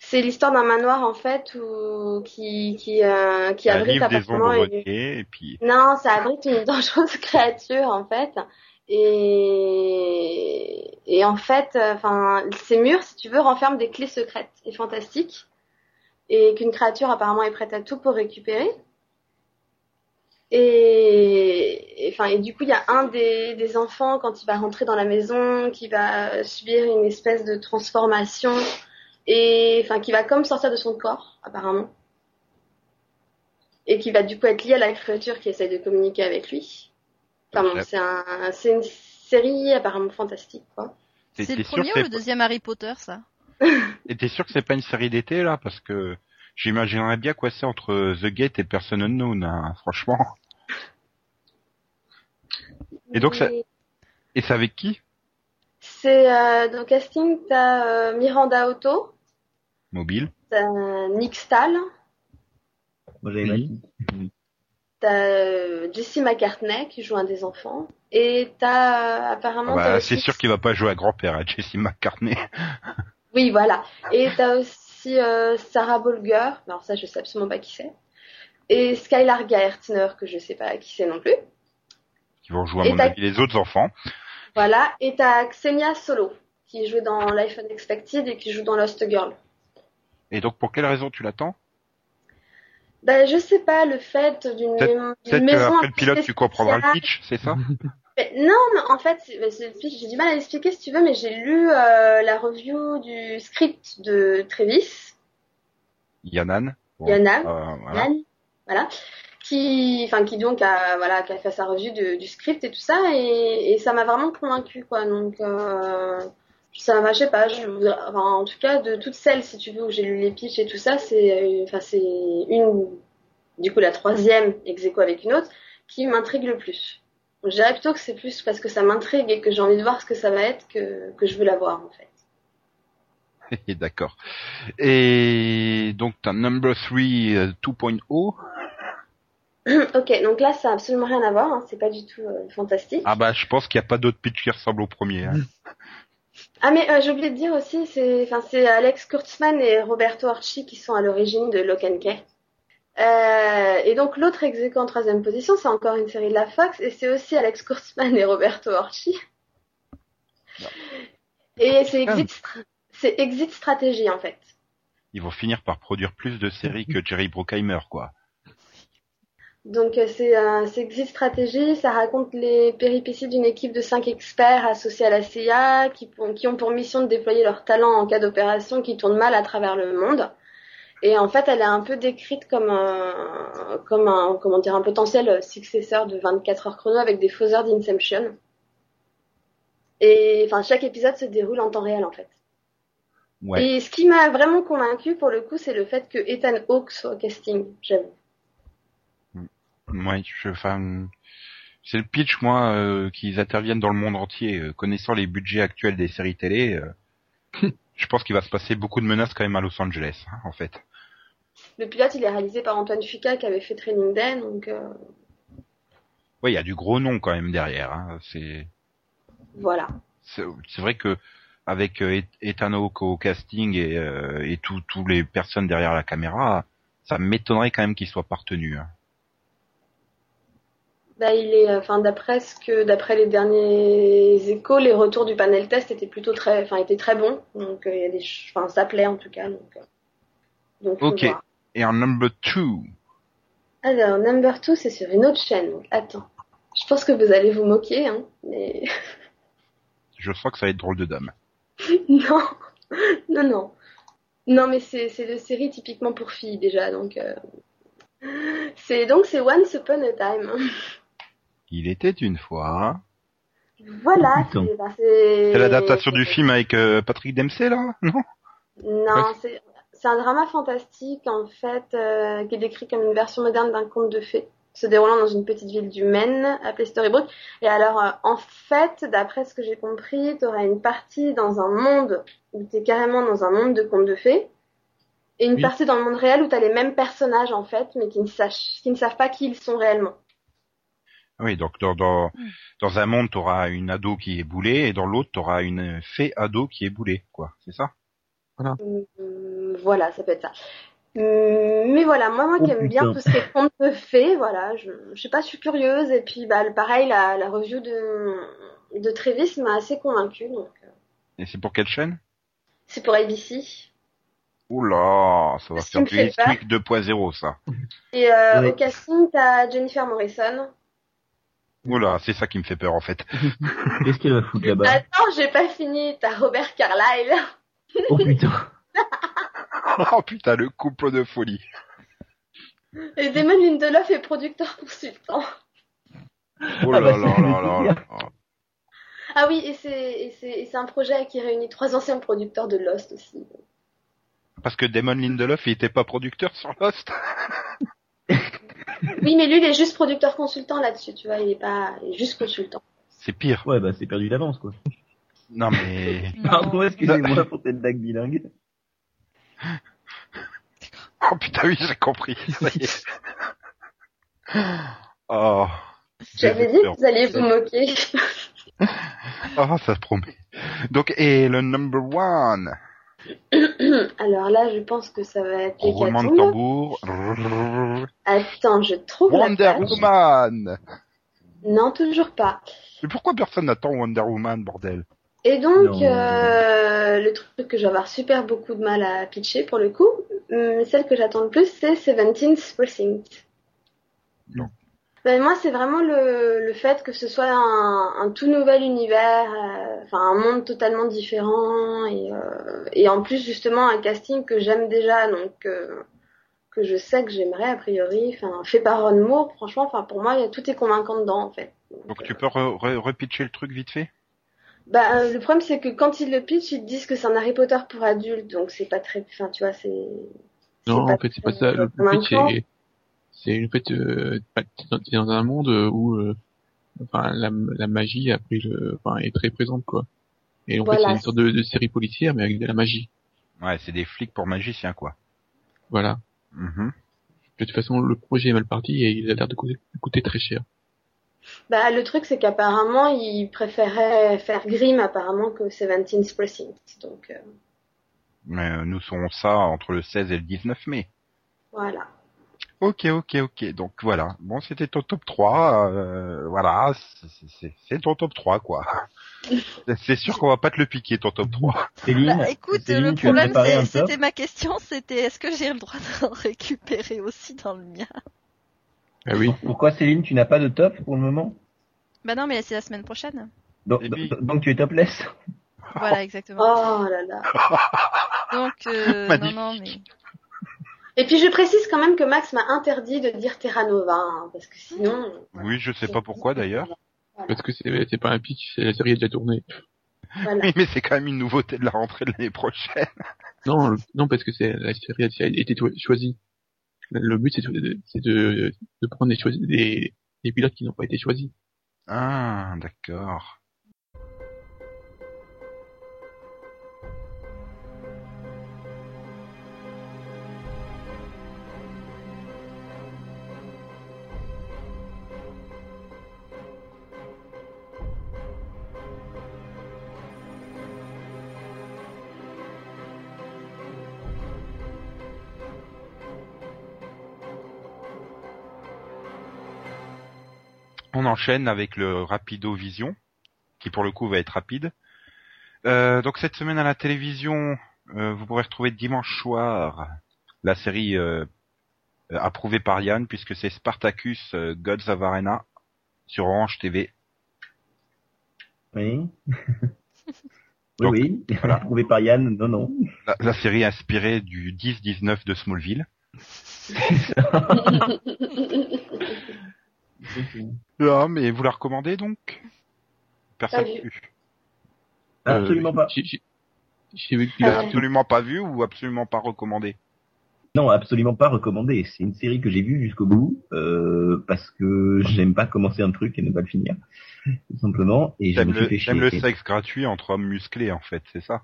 C'est l'histoire d'un manoir, en fait, où... qui, qui, euh, qui abrite des apparemment ombres une... et puis, Non, ça abrite une dangereuse créature en fait. Et, et en fait, enfin, ces murs, si tu veux, renferment des clés secrètes et fantastiques. Et qu'une créature apparemment est prête à tout pour récupérer. Et, et, enfin, et du coup, il y a un des, des enfants, quand il va rentrer dans la maison, qui va subir une espèce de transformation. Et enfin, qui va comme sortir de son corps, apparemment et qui va du coup être lié à la créature qui essaye de communiquer avec lui. Enfin bon, c'est un, c'est une série apparemment fantastique, quoi. C'est le premier ou le deuxième Harry Potter, ça? Et t'es sûr que c'est pas une série d'été, là? Parce que j'imaginerais bien quoi c'est entre The Gate et Person Unknown, hein, franchement. Et donc, ça- Et c'est avec qui? C'est euh, dans le casting, t'as euh, Miranda Otto, Mobile. t'as Nick Stahl, Oui. T'as euh, Jesse McCartney qui joue un des enfants, et t'as euh, Ah apparemment. bah, c'est aussi- sûr qu'il va pas jouer à grand-père, à Jesse McCartney. Oui, voilà. Et t'as aussi euh, Sarah Bolger, alors ça je sais absolument pas qui c'est, et Skylar Gaertner que je sais pas qui c'est non plus. Qui vont jouer, à Et mon avis, les autres enfants. Voilà, et t'as Xenia Solo, qui joue dans Life Unexpected et qui joue dans Lost Girl. Et donc, pour quelle raison tu l'attends? Ben, je sais pas, le fait d'une Peut-être maison qu'après un le pilote, tu comprendras le pitch, c'est ça? Non, mais en fait, j'ai du mal à l'expliquer si tu veux, mais j'ai lu euh, la review du script de Travis, Yannan. Bon, Yannan. euh, voilà. Yann, voilà, qui, enfin, qui donc a, voilà, qui a fait sa review de- du script et tout ça, et, et ça m'a vraiment convaincu, quoi. Donc, euh, ça m'a, je sais pas, je, enfin, en tout cas, de toutes celles, si tu veux, où j'ai lu les pitchs et tout ça, c'est, enfin, c'est une, du coup, la troisième, ex avec une autre, qui m'intrigue le plus. Je dirais plutôt que c'est plus parce que ça m'intrigue et que j'ai envie de voir ce que ça va être que, que je veux la voir, en fait. D'accord. Et donc, t'as Number 3 euh, 2.0. ok, donc là, ça a absolument rien à voir, hein, c'est pas du tout euh, fantastique. Ah bah, je pense qu'il n'y a pas d'autre pitch qui ressemble au premier. Hein. Ah mais euh, j'ai oublié de dire aussi, c'est enfin c'est Alex Kurtzman et Roberto Archie qui sont à l'origine de Lock and Key. Euh, et donc l'autre ex aequo en troisième position, c'est encore une série de la Fox et c'est aussi Alex Kurtzman et Roberto Archie. Et c'est Exit, c'est Exit Strategy en fait. Ils vont finir par produire plus de séries que Jerry Bruckheimer, quoi. Donc euh, c'est c'est Exit Strategy, ça raconte les péripéties d'une équipe de cinq experts associés à la CIA qui, qui ont pour mission de déployer leur talent en cas d'opération qui tourne mal à travers le monde. Et en fait, elle est un peu décrite comme un, comme un, comment dire, un potentiel successeur de 24 heures chrono avec des faux heures d'Inception. Et enfin, chaque épisode se déroule en temps réel en fait. Ouais. Et ce qui m'a vraiment convaincu pour le coup, c'est le fait que Ethan Hawke soit au casting. J'avoue. Ouais, je, enfin, c'est le pitch, moi, euh, qu'ils interviennent dans le monde entier. Euh, connaissant les budgets actuels des séries télé, euh, je pense qu'il va se passer beaucoup de menaces quand même à Los Angeles, hein, en fait. Le pilote, il est réalisé par Antoine Fuqua qui avait fait Training Day, donc euh, Ouais, il y a du gros nom quand même derrière. Hein. C'est, voilà. c'est vrai que avec euh, Et- Ethan Hawke au casting et, euh, et tous les personnes derrière la caméra, ça m'étonnerait quand même qu'il soit partenu. Hein. Bah, il est, euh, enfin, d'après ce que, d'après les derniers échos, les retours du panel test étaient plutôt très, enfin, étaient très bons. Donc, euh, il y a des, enfin, ça plaît en tout cas. Donc, euh, donc Ok. voir. Et en number two, Alors, number two, c'est sur une autre chaîne. Donc, attends. Je pense que vous allez vous moquer, hein. Mais je sens que ça va être drôle de dame. non, non, non. Non, mais c'est, c'est une série typiquement pour filles déjà. Donc, euh, c'est donc c'est Once Upon a Time. Il était une fois. Voilà. C'est, bah, c'est... C'est l'adaptation du film avec euh, Patrick Dempsey là, non? Non, c'est c'est un drama fantastique en fait euh, qui est décrit comme une version moderne d'un conte de fées se déroulant dans une petite ville du Maine appelée Storybrooke. Et alors euh, en fait, d'après ce que j'ai compris, tu auras une partie dans un monde où tu es carrément dans un monde de contes de fées et une Oui. partie dans le monde réel où tu as les mêmes personnages en fait mais qui ne, sachent, qui ne savent pas qui ils sont réellement. Oui, donc dans dans, dans un monde, t'auras une ado qui est boulée et dans l'autre, t'auras une fée ado qui est boulée, quoi. C'est ça? Hum, voilà, ça peut être ça. Hum, Mais voilà, moi, moi Oh, qui aime bien tout ce qui est conte de fées, voilà, je, je sais pas, je suis curieuse. Et puis, bah, le- pareil, la, la review de, de Travis m'a assez convaincue. Donc, euh, Et c'est pour quelle chaîne? C'est pour ABC. Oula, ça va faire du. Twig 2.0 ça. Et euh, Ouais. au casting, t'as Jennifer Morrison. Oula, c'est ça qui me fait peur en fait. Qu'est-ce qu'elle va foutre là-bas? Attends, j'ai pas fini. T'as Robert Carlyle. Oh putain. oh putain, le couple de folie. Et Damon Lindelof est producteur consultant. Oh Ah là bah, là là là. Ah oui, et c'est, et c'est, et c'est un projet qui réunit trois anciens producteurs de Lost aussi. Parce que Damon Lindelof, il était pas producteur sur Lost. Oui, mais lui, il est juste producteur consultant là-dessus, tu vois, il est pas, il est juste consultant. C'est pire. Ouais, bah c'est perdu d'avance quoi. Non mais... Pardon, excusez-moi pour cette blague bilingue. Oh putain, oui, j'ai compris. Ça y est. Oh. J'avais dit que vous alliez vous moquer. Oh, ça se promet. Donc, et le number one? Alors là, je pense que ça va être Roulement de tambour. Attends, je trouve la Wonder page. Woman. Non, toujours pas. Mais pourquoi personne n'attend Wonder Woman, bordel? Et donc, euh, le truc que je vais avoir super beaucoup de mal à pitcher pour le coup, hum, celle que j'attends le plus, c'est Seventeenth Precinct. Non. Ben, moi, c'est vraiment le, le fait que ce soit un, un tout nouvel univers, euh, enfin un monde totalement différent, et, euh, et en plus justement un casting que j'aime déjà, donc que je sais que j'aimerais a priori, enfin fait par Ron Moore, franchement, enfin pour moi, tout est convaincant dedans en fait. Donc tu peux re- re- repitcher le truc vite fait? Bah, euh, le problème, c'est que quand ils le pitchent, ils disent que c'est un Harry Potter pour adultes, donc c'est pas très, enfin, tu vois, c'est. Non, pas en fait, c'est pas ça. Le, pitch, c'est, c'est une fait, euh, t'es dans, un monde où, euh, enfin, la, la magie a pris le, enfin, est très présente, quoi. Et en fait, Voilà. c'est une sorte de, de série policière, mais avec de la magie. Ouais, c'est des flics pour magiciens, quoi. Voilà. Mhm. De toute façon, le projet est mal parti et il a l'air de coûter, de coûter très cher. Bah, le truc, c'est qu'apparemment, ils préféraient faire Grimm, apparemment, que Seventeenth Precinct. Donc, euh, Mais euh, nous serons ça entre le 16 et le 19 mai. voilà. Ok, ok, ok. Donc voilà. Bon, c'était ton top 3. Euh, voilà, c'est- ton top 3, quoi. c'est sûr qu'on va pas te le piquer, ton top 3. Céline, Bah, écoute, Céline, le problème, c'était ma question, c'était est-ce que j'ai le droit d'en récupérer aussi dans le mien? Ah oui. Pourquoi Céline, tu n'as pas de top pour le moment? Bah non, mais c'est la semaine prochaine. donc, puis- donc- tu es topless? Voilà, exactement. Oh là là. Donc, euh, non, non, mais Et puis je précise quand même que Max m'a interdit de dire Terra Nova, hein, parce que sinon. Oui, je sais pas pourquoi d'ailleurs. Parce que c'est c'est pas un pitch, c'est la série est déjà tournée. Voilà. Oui, mais c'est quand même une nouveauté de la rentrée de l'année prochaine. Non, non, parce que c'est la série a été cho- choisie. Le but, c'est de, prendre des, des, des pilotes qui n'ont pas été choisis. Ah, d'accord. On enchaîne avec le Rapido Vision, qui pour le coup va être rapide. Euh, donc cette semaine à la télévision, euh, vous pourrez retrouver dimanche soir la série euh, approuvée par Yann, puisque c'est Spartacus euh, Gods of Arena sur Orange TV. Oui. oui, Donc, oui. voilà. Approuvé par Yann, non, non. La, la série inspirée du 10-19 de Smallville. Ah, mais vous la recommandez donc? Personne Pas vu. vu. Absolument Euh, pas. j'ai- j'ai- J'ai vu qu'il a ouais. Absolument pas vu ou absolument pas recommandé? Non, absolument pas recommandé. C'est une série que j'ai vue jusqu'au bout, euh, parce que j'aime pas commencer un truc et ne pas le finir. Tout simplement. Et je T'aimes me suis le, fait chier. t'aimes le sexe gratuit entre hommes musclés en fait, c'est ça?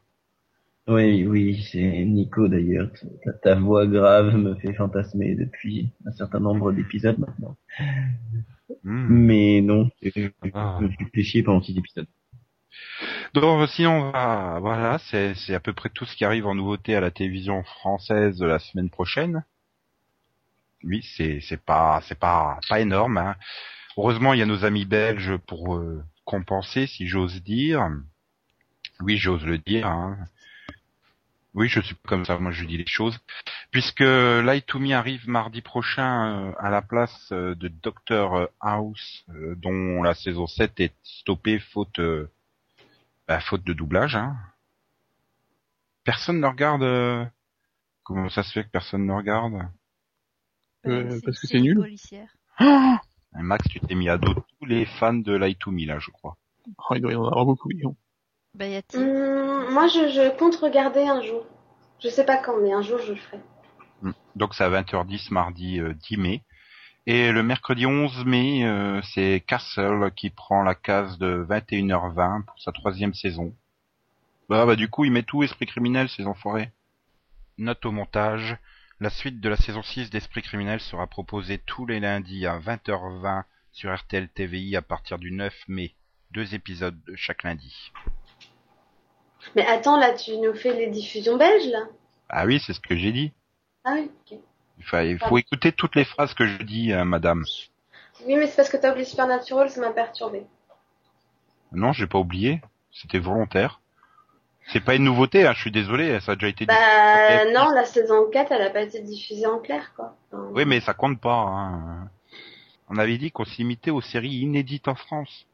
Oui, oui, c'est Nico d'ailleurs. Ta, ta voix grave me fait fantasmer depuis un certain nombre d'épisodes maintenant. Hmm. Mais non, je Ah. me suis fait chier pendant six épisodes. Donc sinon on va voilà, c'est c'est à peu près tout ce qui arrive en nouveauté à la télévision française la semaine prochaine. Oui, c'est c'est pas c'est pas pas énorme. Hein. Heureusement, il y a nos amis belges pour euh, compenser, si j'ose dire. Oui, j'ose le dire. Hein. Oui, je suis comme ça. Moi, je dis les choses. Puisque Light to Me arrive mardi prochain euh, à la place euh, de Doctor House, euh, dont la saison 7 est stoppée faute euh, bah, faute de doublage. Hein. Personne ne regarde. euh, Comment ça se fait que personne ne regarde? Euh, Bah, parce que c'est nul. policière. Max, tu t'es mis à dos tous les fans de Light to Me là, je crois. Oh, il doit y en avoir beaucoup. Bah, y a-t-il Hum, moi, je, je compte regarder un jour. Je sais pas quand, mais un jour, je le ferai. Mm. Donc c'est à 20h10 mardi euh, 10 mai. Et le mercredi 11 mai, euh, c'est Castle qui prend la case de 21h20 pour sa troisième saison. Bah, bah du coup, il met tout Esprit criminel, ces enfoirés. Note au montage. La suite de la saison 6 d'Esprit criminel sera proposée tous les lundis à 20h20 sur RTL TVI à partir du 9 mai. Deux épisodes de chaque lundi. Mais attends, là, tu nous fais les diffusions belges, là Ah oui, c'est ce que j'ai dit. Ah oui, ok. Il faut, il faut écouter toutes les phrases que je dis, hein, madame. Oui, mais c'est parce que t'as oublié Supernatural, ça m'a perturbé. Non, j'ai pas oublié. C'était volontaire. C'est pas une nouveauté, hein, je suis désolé, ça a déjà été dit. Bah, Ok. non, la saison 4, elle a pas été diffusée en clair, quoi. Enfin, Oui, mais ça compte pas. Hein. On avait dit qu'on se limitait aux séries inédites en France.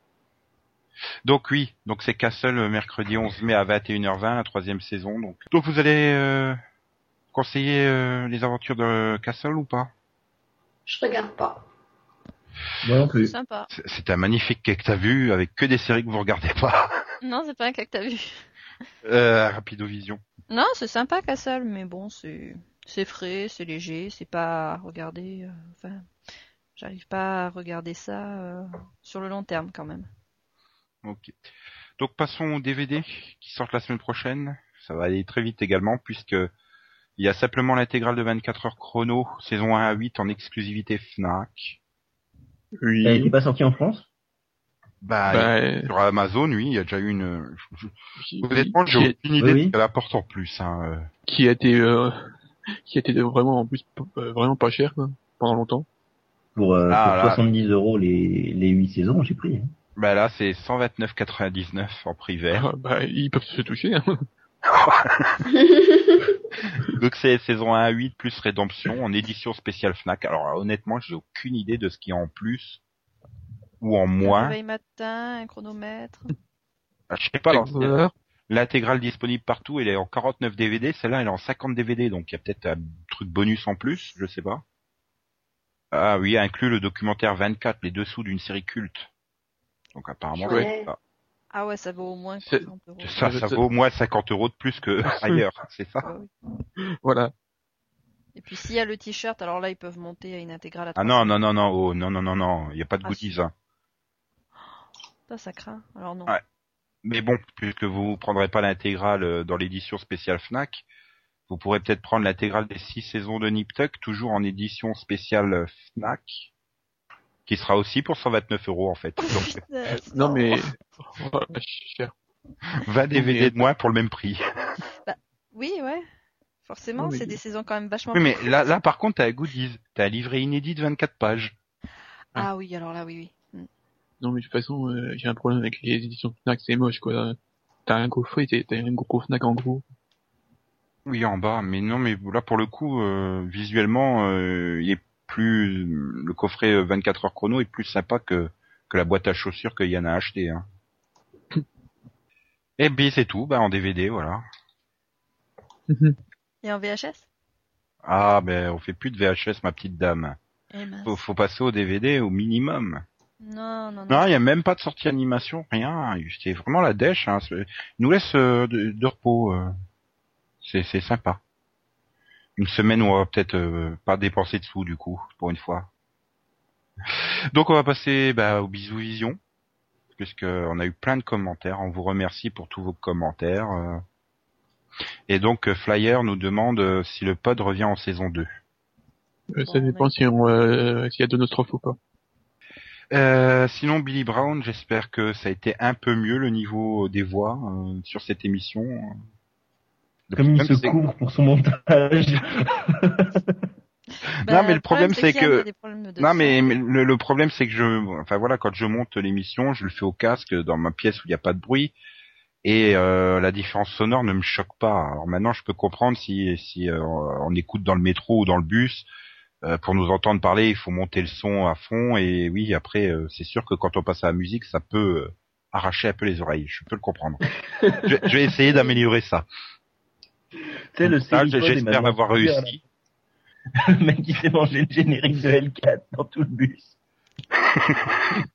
Donc oui, donc c'est Castle euh, mercredi 11 mai à 21h20, la troisième saison. Donc, donc vous allez euh, conseiller euh, les aventures de Castle ou pas? Je regarde pas. Moi non plus. Sympa. C'est- un magnifique que t'as vu avec que des séries que vous regardez pas. Non, c'est pas un cas que t'as vu. Euh, Rapidovision. Non, c'est sympa Castle, mais bon, c'est c'est frais, c'est léger, c'est pas à regarder. euh, Enfin, j'arrive pas à regarder ça euh, sur le long terme quand même. Ok. Donc passons au DVD qui sortent la semaine prochaine. Ça va aller très vite également puisque il y a simplement l'intégrale de 24 heures chrono, saison 1 à 8 en exclusivité Fnac. Oui. Elle n'était pas sortie en France? Bah, Bah, sur Amazon, oui, il y a déjà eu une. je- je- qui, Honnêtement, j'ai aucune idée oui, de ce qu'elle apporte en plus. Hein. euh. qui a été, euh, qui a été vraiment en plus euh, vraiment pas cher quoi, pendant longtemps. Pour, euh, Ah, pour là. 70 euros les, les 8 saisons, j'ai pris. hein. Bah là, c'est 129,99 en prix vert. Ah, bah, ils peuvent se toucher. Hein. Donc c'est saison 1 à 8 plus Rédemption en édition spéciale Fnac. Alors honnêtement, j'ai aucune idée de ce qu'il y a en plus ou en Un moins. réveil matin, un chronomètre. Ah, Je sais pas. L'intégrale disponible partout, elle est en 49 DVD. Celle-là, elle est en 50 DVD, donc il y a peut-être un truc bonus en plus, je sais pas. Ah oui, inclut le documentaire 24, les dessous d'une série culte. Donc apparemment, Ouais. ça, Ah ouais, ça vaut au moins C'est- 50 euros. ça, ça vaut au moins 50 euros de plus que ailleurs, c'est ça Ah oui. Voilà. Et puis s'il y a le t-shirt, alors là ils peuvent monter à une intégrale à Ah 300. non, non, non, non, oh, non, non, non, non, il n'y a pas de Ah, goodies. Hein. Ça, ça craint. Alors non. Ouais. Mais bon, puisque vous prendrez pas l'intégrale euh, dans l'édition spéciale Fnac, vous pourrez peut-être prendre l'intégrale des six saisons de Nip Tuck, toujours en édition spéciale Fnac, qui sera aussi pour 129 euros en fait. Donc Putain, Non mais oh, cher. 20 DVD de moins pour le même prix. Oui, ouais. Forcément, c'est des saisons quand même vachement Oui, mais là, là par contre, t'as un goodies. T'as un livret inédit de 24 pages. Ah oui, alors là, oui, oui. Mm. Non mais de toute façon, euh, j'ai un problème avec les éditions Fnac, c'est moche quoi. T'as un gros t'as t'as un gros Fnac en gros. Oui, en bas, mais non, mais là pour le coup, euh, visuellement, euh, il est plus le coffret euh, 24 heures chrono est plus sympa que que la boîte à chaussures que Yann a acheté. Hein. Et bien c'est tout, bah en DVD, voilà. Et en VHS Ah, ben on fait plus de VHS, ma petite dame. Eh. Faut, faut passer au DVD au minimum. Non, non, non. Non, il y a même pas de sortie animation, rien. C'est vraiment la dèche. Hein. Il nous laisse euh, de, de repos. euh. C'est c'est sympa. Une semaine où on va peut-être euh, pas dépenser de sous du coup, pour une fois. Donc on va passer bah, au bisou vision, puisque on a eu plein de commentaires. On vous remercie pour tous vos commentaires. euh. Et donc euh, Flyer nous demande euh, si le pod revient en saison 2. Euh, ça dépend si on, euh, s'il y a deux nostrophes ou pas. Euh, sinon, Billy Brown, j'espère que ça a été un peu mieux le niveau des voix euh, sur cette émission. Comme il se court pour son montage. Bah, non, mais le problème, c'est que- Non, mais, mais le, le problème, c'est que je, enfin voilà, quand je monte l'émission, je le fais au casque dans ma pièce où il n'y a pas de bruit, et euh, la différence sonore ne me choque pas. Alors maintenant, je peux comprendre si, si euh, on écoute dans le métro ou dans le bus. euh, pour nous entendre parler, il faut monter le son à fond et oui, après, euh, c'est sûr que quand on passe à la musique, ça peut euh, arracher un peu les oreilles. Je peux le comprendre. je, je vais essayer d'améliorer ça. C'est le J'espère maintenant avoir super, là. réussi. Le mec qui s'est mangé le générique de L4 dans tout le bus.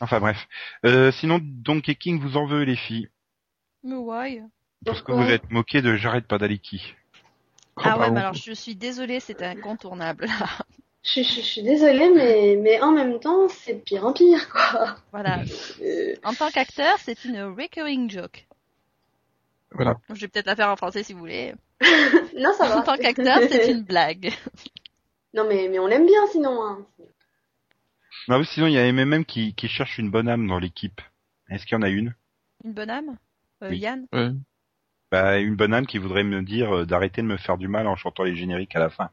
Enfin bref. Euh, sinon, Donkey King vous en veut les filles, Mais why? Parce que vous êtes moqué de Jared Padalecki. Ah ouais, mais alors je suis désolée, c'était incontournable. Je, je, je suis désolée, mais, mais en même temps, c'est de pire en pire, quoi. voilà. Euh, En tant qu'acteur, c'est une recurring joke. Voilà. Je vais peut-être la faire en français si vous voulez. non, ça va. En tant qu'acteur, c'est une blague. Non, mais, mais on l'aime bien sinon. Hein. Non, mais sinon, il y a MMM qui, qui cherche une bonne âme dans l'équipe. Est-ce qu'il y en a une? Une bonne âme? Euh, Oui. Yann? Ouais. Bah, une bonne âme qui voudrait me dire euh, d'arrêter de me faire du mal en chantant les génériques à la fin.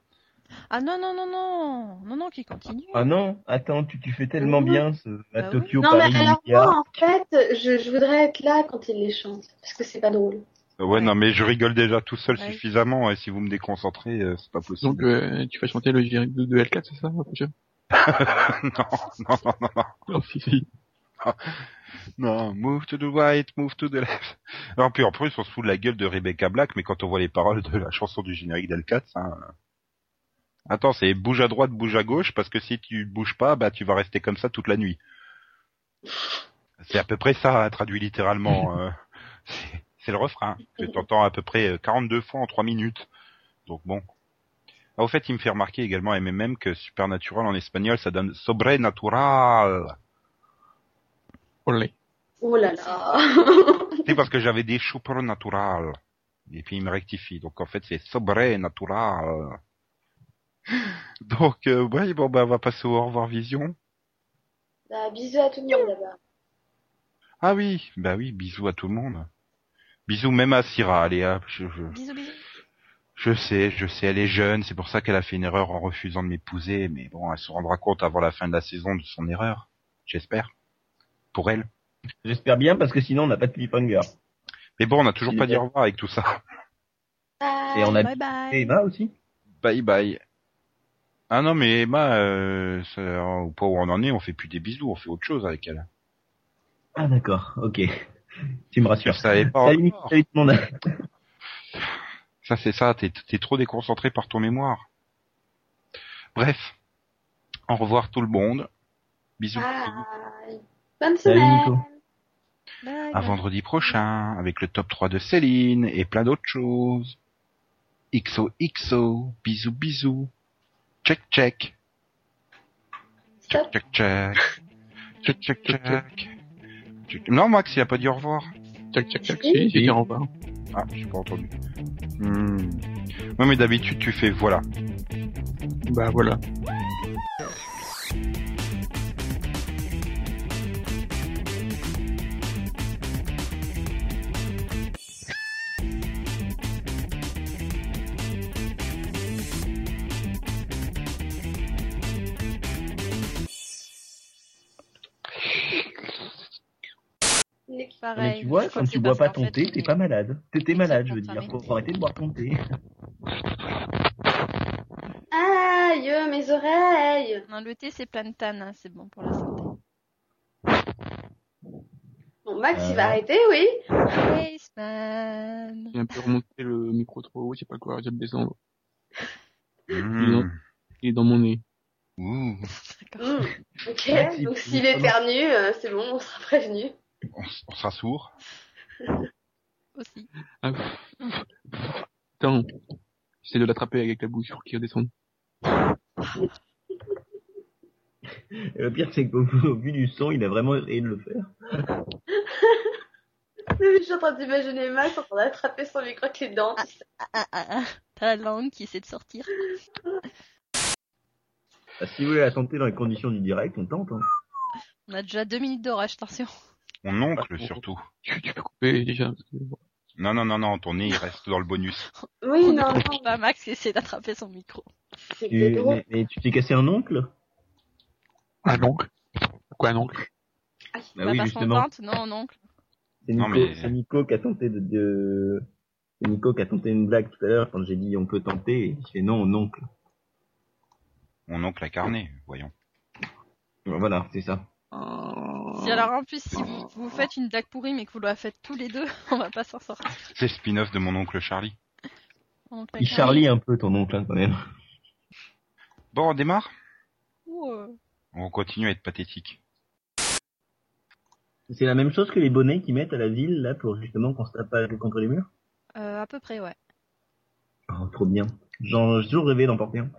Ah non, non, non, non. Non, non, qui continue. Ah non, attends, tu, tu fais tellement bien ce, à Bah oui. Tokyo, Non, mais alors moi, en fait, je, je voudrais être là quand il les chante. Parce que c'est pas drôle. Euh, Ouais, Ouais. non, mais je rigole déjà tout seul Ouais. suffisamment, et si vous me déconcentrez, euh, c'est pas possible. Donc euh, tu vas chanter le générique de, de L4, c'est ça non, non, non, non, non. Non, si, si. Non, move to the right, move to the left. Alors, puis en plus, on se fout de la gueule de Rebecca Black, mais quand on voit les paroles de la chanson du générique d'L4, ça... euh, Attends, c'est bouge à droite, bouge à gauche, parce que si tu bouges pas, bah tu vas rester comme ça toute la nuit. C'est à peu près ça, hein, traduit littéralement. euh, c'est- le refrain, que t'entends à peu près euh, 42 fois en 3 minutes. Donc bon. Ah, au fait, il me fait remarquer également MMM que supernatural en espagnol, ça donne sobrenatural. Olé. Oh là là. C'est parce que j'avais des supernatural. Et puis il me rectifie. Donc en fait, c'est sobrenatural. Donc, euh, ouais, bon, bah, on va passer au au revoir vision. Bah, bisous à tout le monde là-bas. Ah oui, bah oui, bisous à tout le monde. Bisous même à Syrah, allez, hop, je, je, Bisous, bisous. je sais, je sais, elle est jeune, c'est pour ça qu'elle a fait une erreur en refusant de m'épouser, mais bon, elle se rendra compte avant la fin de la saison de son erreur. J'espère. Pour elle. J'espère bien parce que sinon on n'a pas de cliffhanger. Mais bon, on n'a toujours pas dit au revoir avec tout ça. Et on a Bye bye. Et Emma aussi. Bye bye. Ah non, mais Emma, euh, ça- au point où on en est, on fait plus des bisous, on fait autre chose avec elle. Ah d'accord, ok. Tu me rassures. savais pas Salut, Nico, encore. salut tout le monde. Ça c'est ça, t'es t'es trop déconcentré par ton mémoire. Bref, au revoir tout le monde. Bisous. Bye. Bonne Salut, semaine. Nico. Bye, À vendredi prochain avec le top 3 de Céline et plein d'autres choses. XOXO, bisous bisous. Check check. Check Stop. check check. Check check check. Check- Non Max il a pas dit au revoir. Tchac, tchac, tchac, Si. j'ai dit au revoir. Ah, j'ai pas entendu. Hmm. Ouais mais d'habitude tu fais voilà. Bah voilà. Mais tu vois, quand tu bois pas ton thé, t'es pas malade. T'étais malade, je veux dire. Faut arrêter de boire ton thé. Aïe, mes oreilles. Non, le thé c'est plantane, hein, c'est bon pour la santé. Bon, Max, il Euh. va arrêter, oui. Spaceman. J'ai un peu remonté le micro trop haut, je sais pas quoi, je vais le descendre. Hmm. Il est dans mon nez. Ouh. Hmm. Ok, donc s'il éternue, euh, c'est bon, on sera prévenu. On, sera sourd. Aussi. Ah, Attends. J'essaie de l'attraper avec la bouche pour qu'il redescende. Et le pire, c'est qu'au au vu du son, il a vraiment essayé de le faire. Je suis en train d'imaginer Max en train d'attraper son micro avec les dents. Ah, ah, ah. T'as la langue qui essaie de sortir. Bah, si vous voulez la tenter dans les conditions du direct, on tente. Hein. On a déjà deux minutes d'orage, attention. Mon oncle surtout. Tu, tu peux couper déjà. Non non non non, ton nez il reste dans le bonus. Oui, On non, non, pas Max essaie d'attraper son micro. c'est gros. mais, mais tu t'es cassé un oncle? Un oncle. Quoi, un oncle? Bah Pas oui, justement. non, non. C'est Non, Nico, mais- c'est Nico qui a tenté de, de... c'est Nico qui a tenté une blague tout à l'heure quand j'ai dit on peut tenter. Et il fait non, oncle. Mon oncle a carné, voyons. Voilà, c'est ça. Euh, Alors en plus, si vous, vous faites une blague pourrie mais que vous la faites tous les deux, on va pas s'en sortir. C'est le spin-off de mon oncle Charlie. Il charlie un peu ton oncle hein, quand même. Bon, on démarre? Ouh, On continue à être pathétique. C'est la même chose que les bonnets qu'ils mettent à la ville là pour justement qu'on se tape pas contre les murs? euh, à peu près, ouais. Oh, trop bien. J'en j'ai toujours rêvé d'en porter un.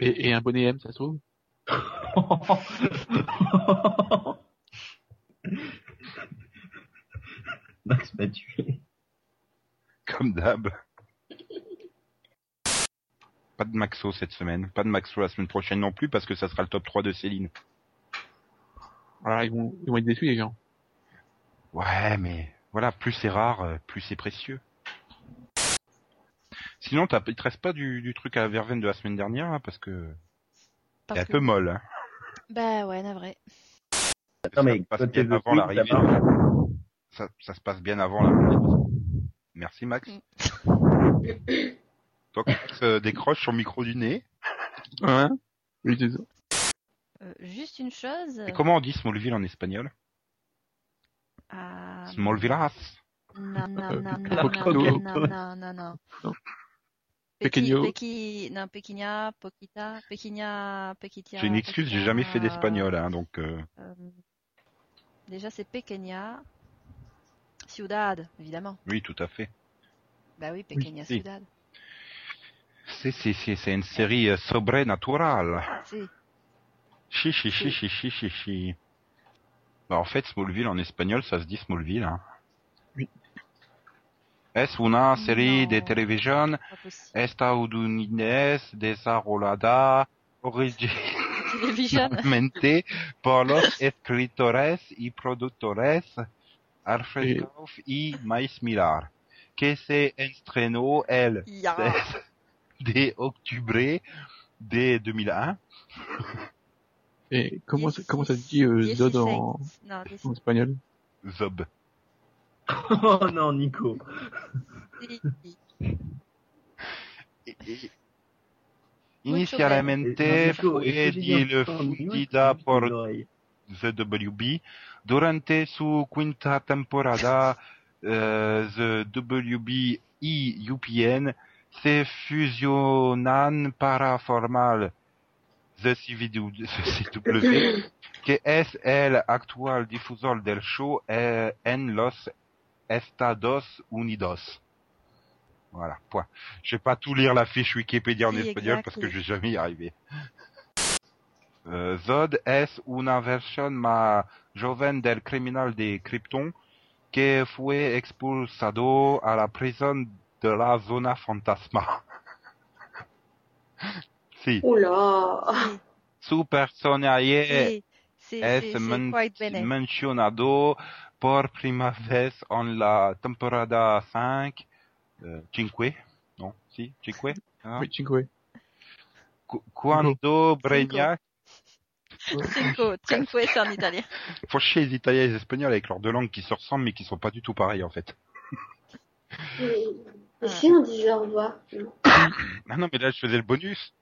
Et, et un bonnet M, ça se trouve? Max m'a tué. Comme d'hab. Pas de Maxo cette semaine. Pas de Maxo la semaine prochaine non plus parce que ça sera le top 3 de Céline. Voilà, ils vont, ils vont être déçus, les gens. Ouais, mais voilà, plus c'est rare, euh, plus c'est précieux. Sinon, t'as- il te reste pas du, du truc à la verveine de la semaine dernière, là, parce que Parce c'est un peu molle. Hein. Bah ouais, navré. Non mais ça se passe toi, bien avant l'arrivée. Ça, ça se passe bien avant l'arrivée. Merci Max. Donc Max euh, décroche son micro du nez. Oui, c'est ça. Euh, juste une chose. Et comment on dit Smallville en espagnol? Euh, Smallvillas. Non, non, non, non, non, non, non, non, non. Non. Pequi, Pequeño. pequi, non, pequeña, poquita, pequeña, pequitia. J'ai une excuse, j'ai jamais fait d'espagnol, hein, donc Euh, déjà, c'est pequeña. Ciudad, évidemment. oui, tout à fait. Bah oui, pequeña si. ciudad. C'est c'est c'est c'est une série euh, sobrenatural. Si. Chi chi chi. Bah en fait Smallville en espagnol ça se dit Smallville. Hein. Oui. Es una serie Non. de televisión estadounidense desarrollada Television. originalmente por los escritores y productores Alfred Kauf y Miles Millar, que se estrenó el Ya. 16 de octubre de 2001. Et comment, ça, Yes, comment ça se dit euh, yes, Zod yes, en, Non, yes, en espagnol Zob. Oh non, Nico. Inicialmente fue difundida truc por dans les oreilles the WB, durante su quinta temporada, eh, the WB y UPN se fusionan para formar the CW, CW, que es el actual difusor del show eh, en los Estados Unidos. Voilà, point. Je vais pas tout lire la fiche Wikipédia en Oui, espagnol exact, parce que oui. je vais jamais y arriver. Euh, Zod es una versión más joven del criminal de Krypton que fue expulsado a la prisión de la zona fantasma. sí, Oula. su personaje C'est- c'est es men- mencionado por primera vez en la temporada 5, euh, cinque, non, si, cinque, hein? Oui, Cinque. Cu- Quando Brainiac, Cinco, cinque, c'est en italien. faut chier les Italiens et les Espagnols avec leurs deux langues qui se ressemblent mais qui sont pas du tout pareilles en fait. Et, et si on disait au revoir? Non Ah non mais là je faisais le bonus.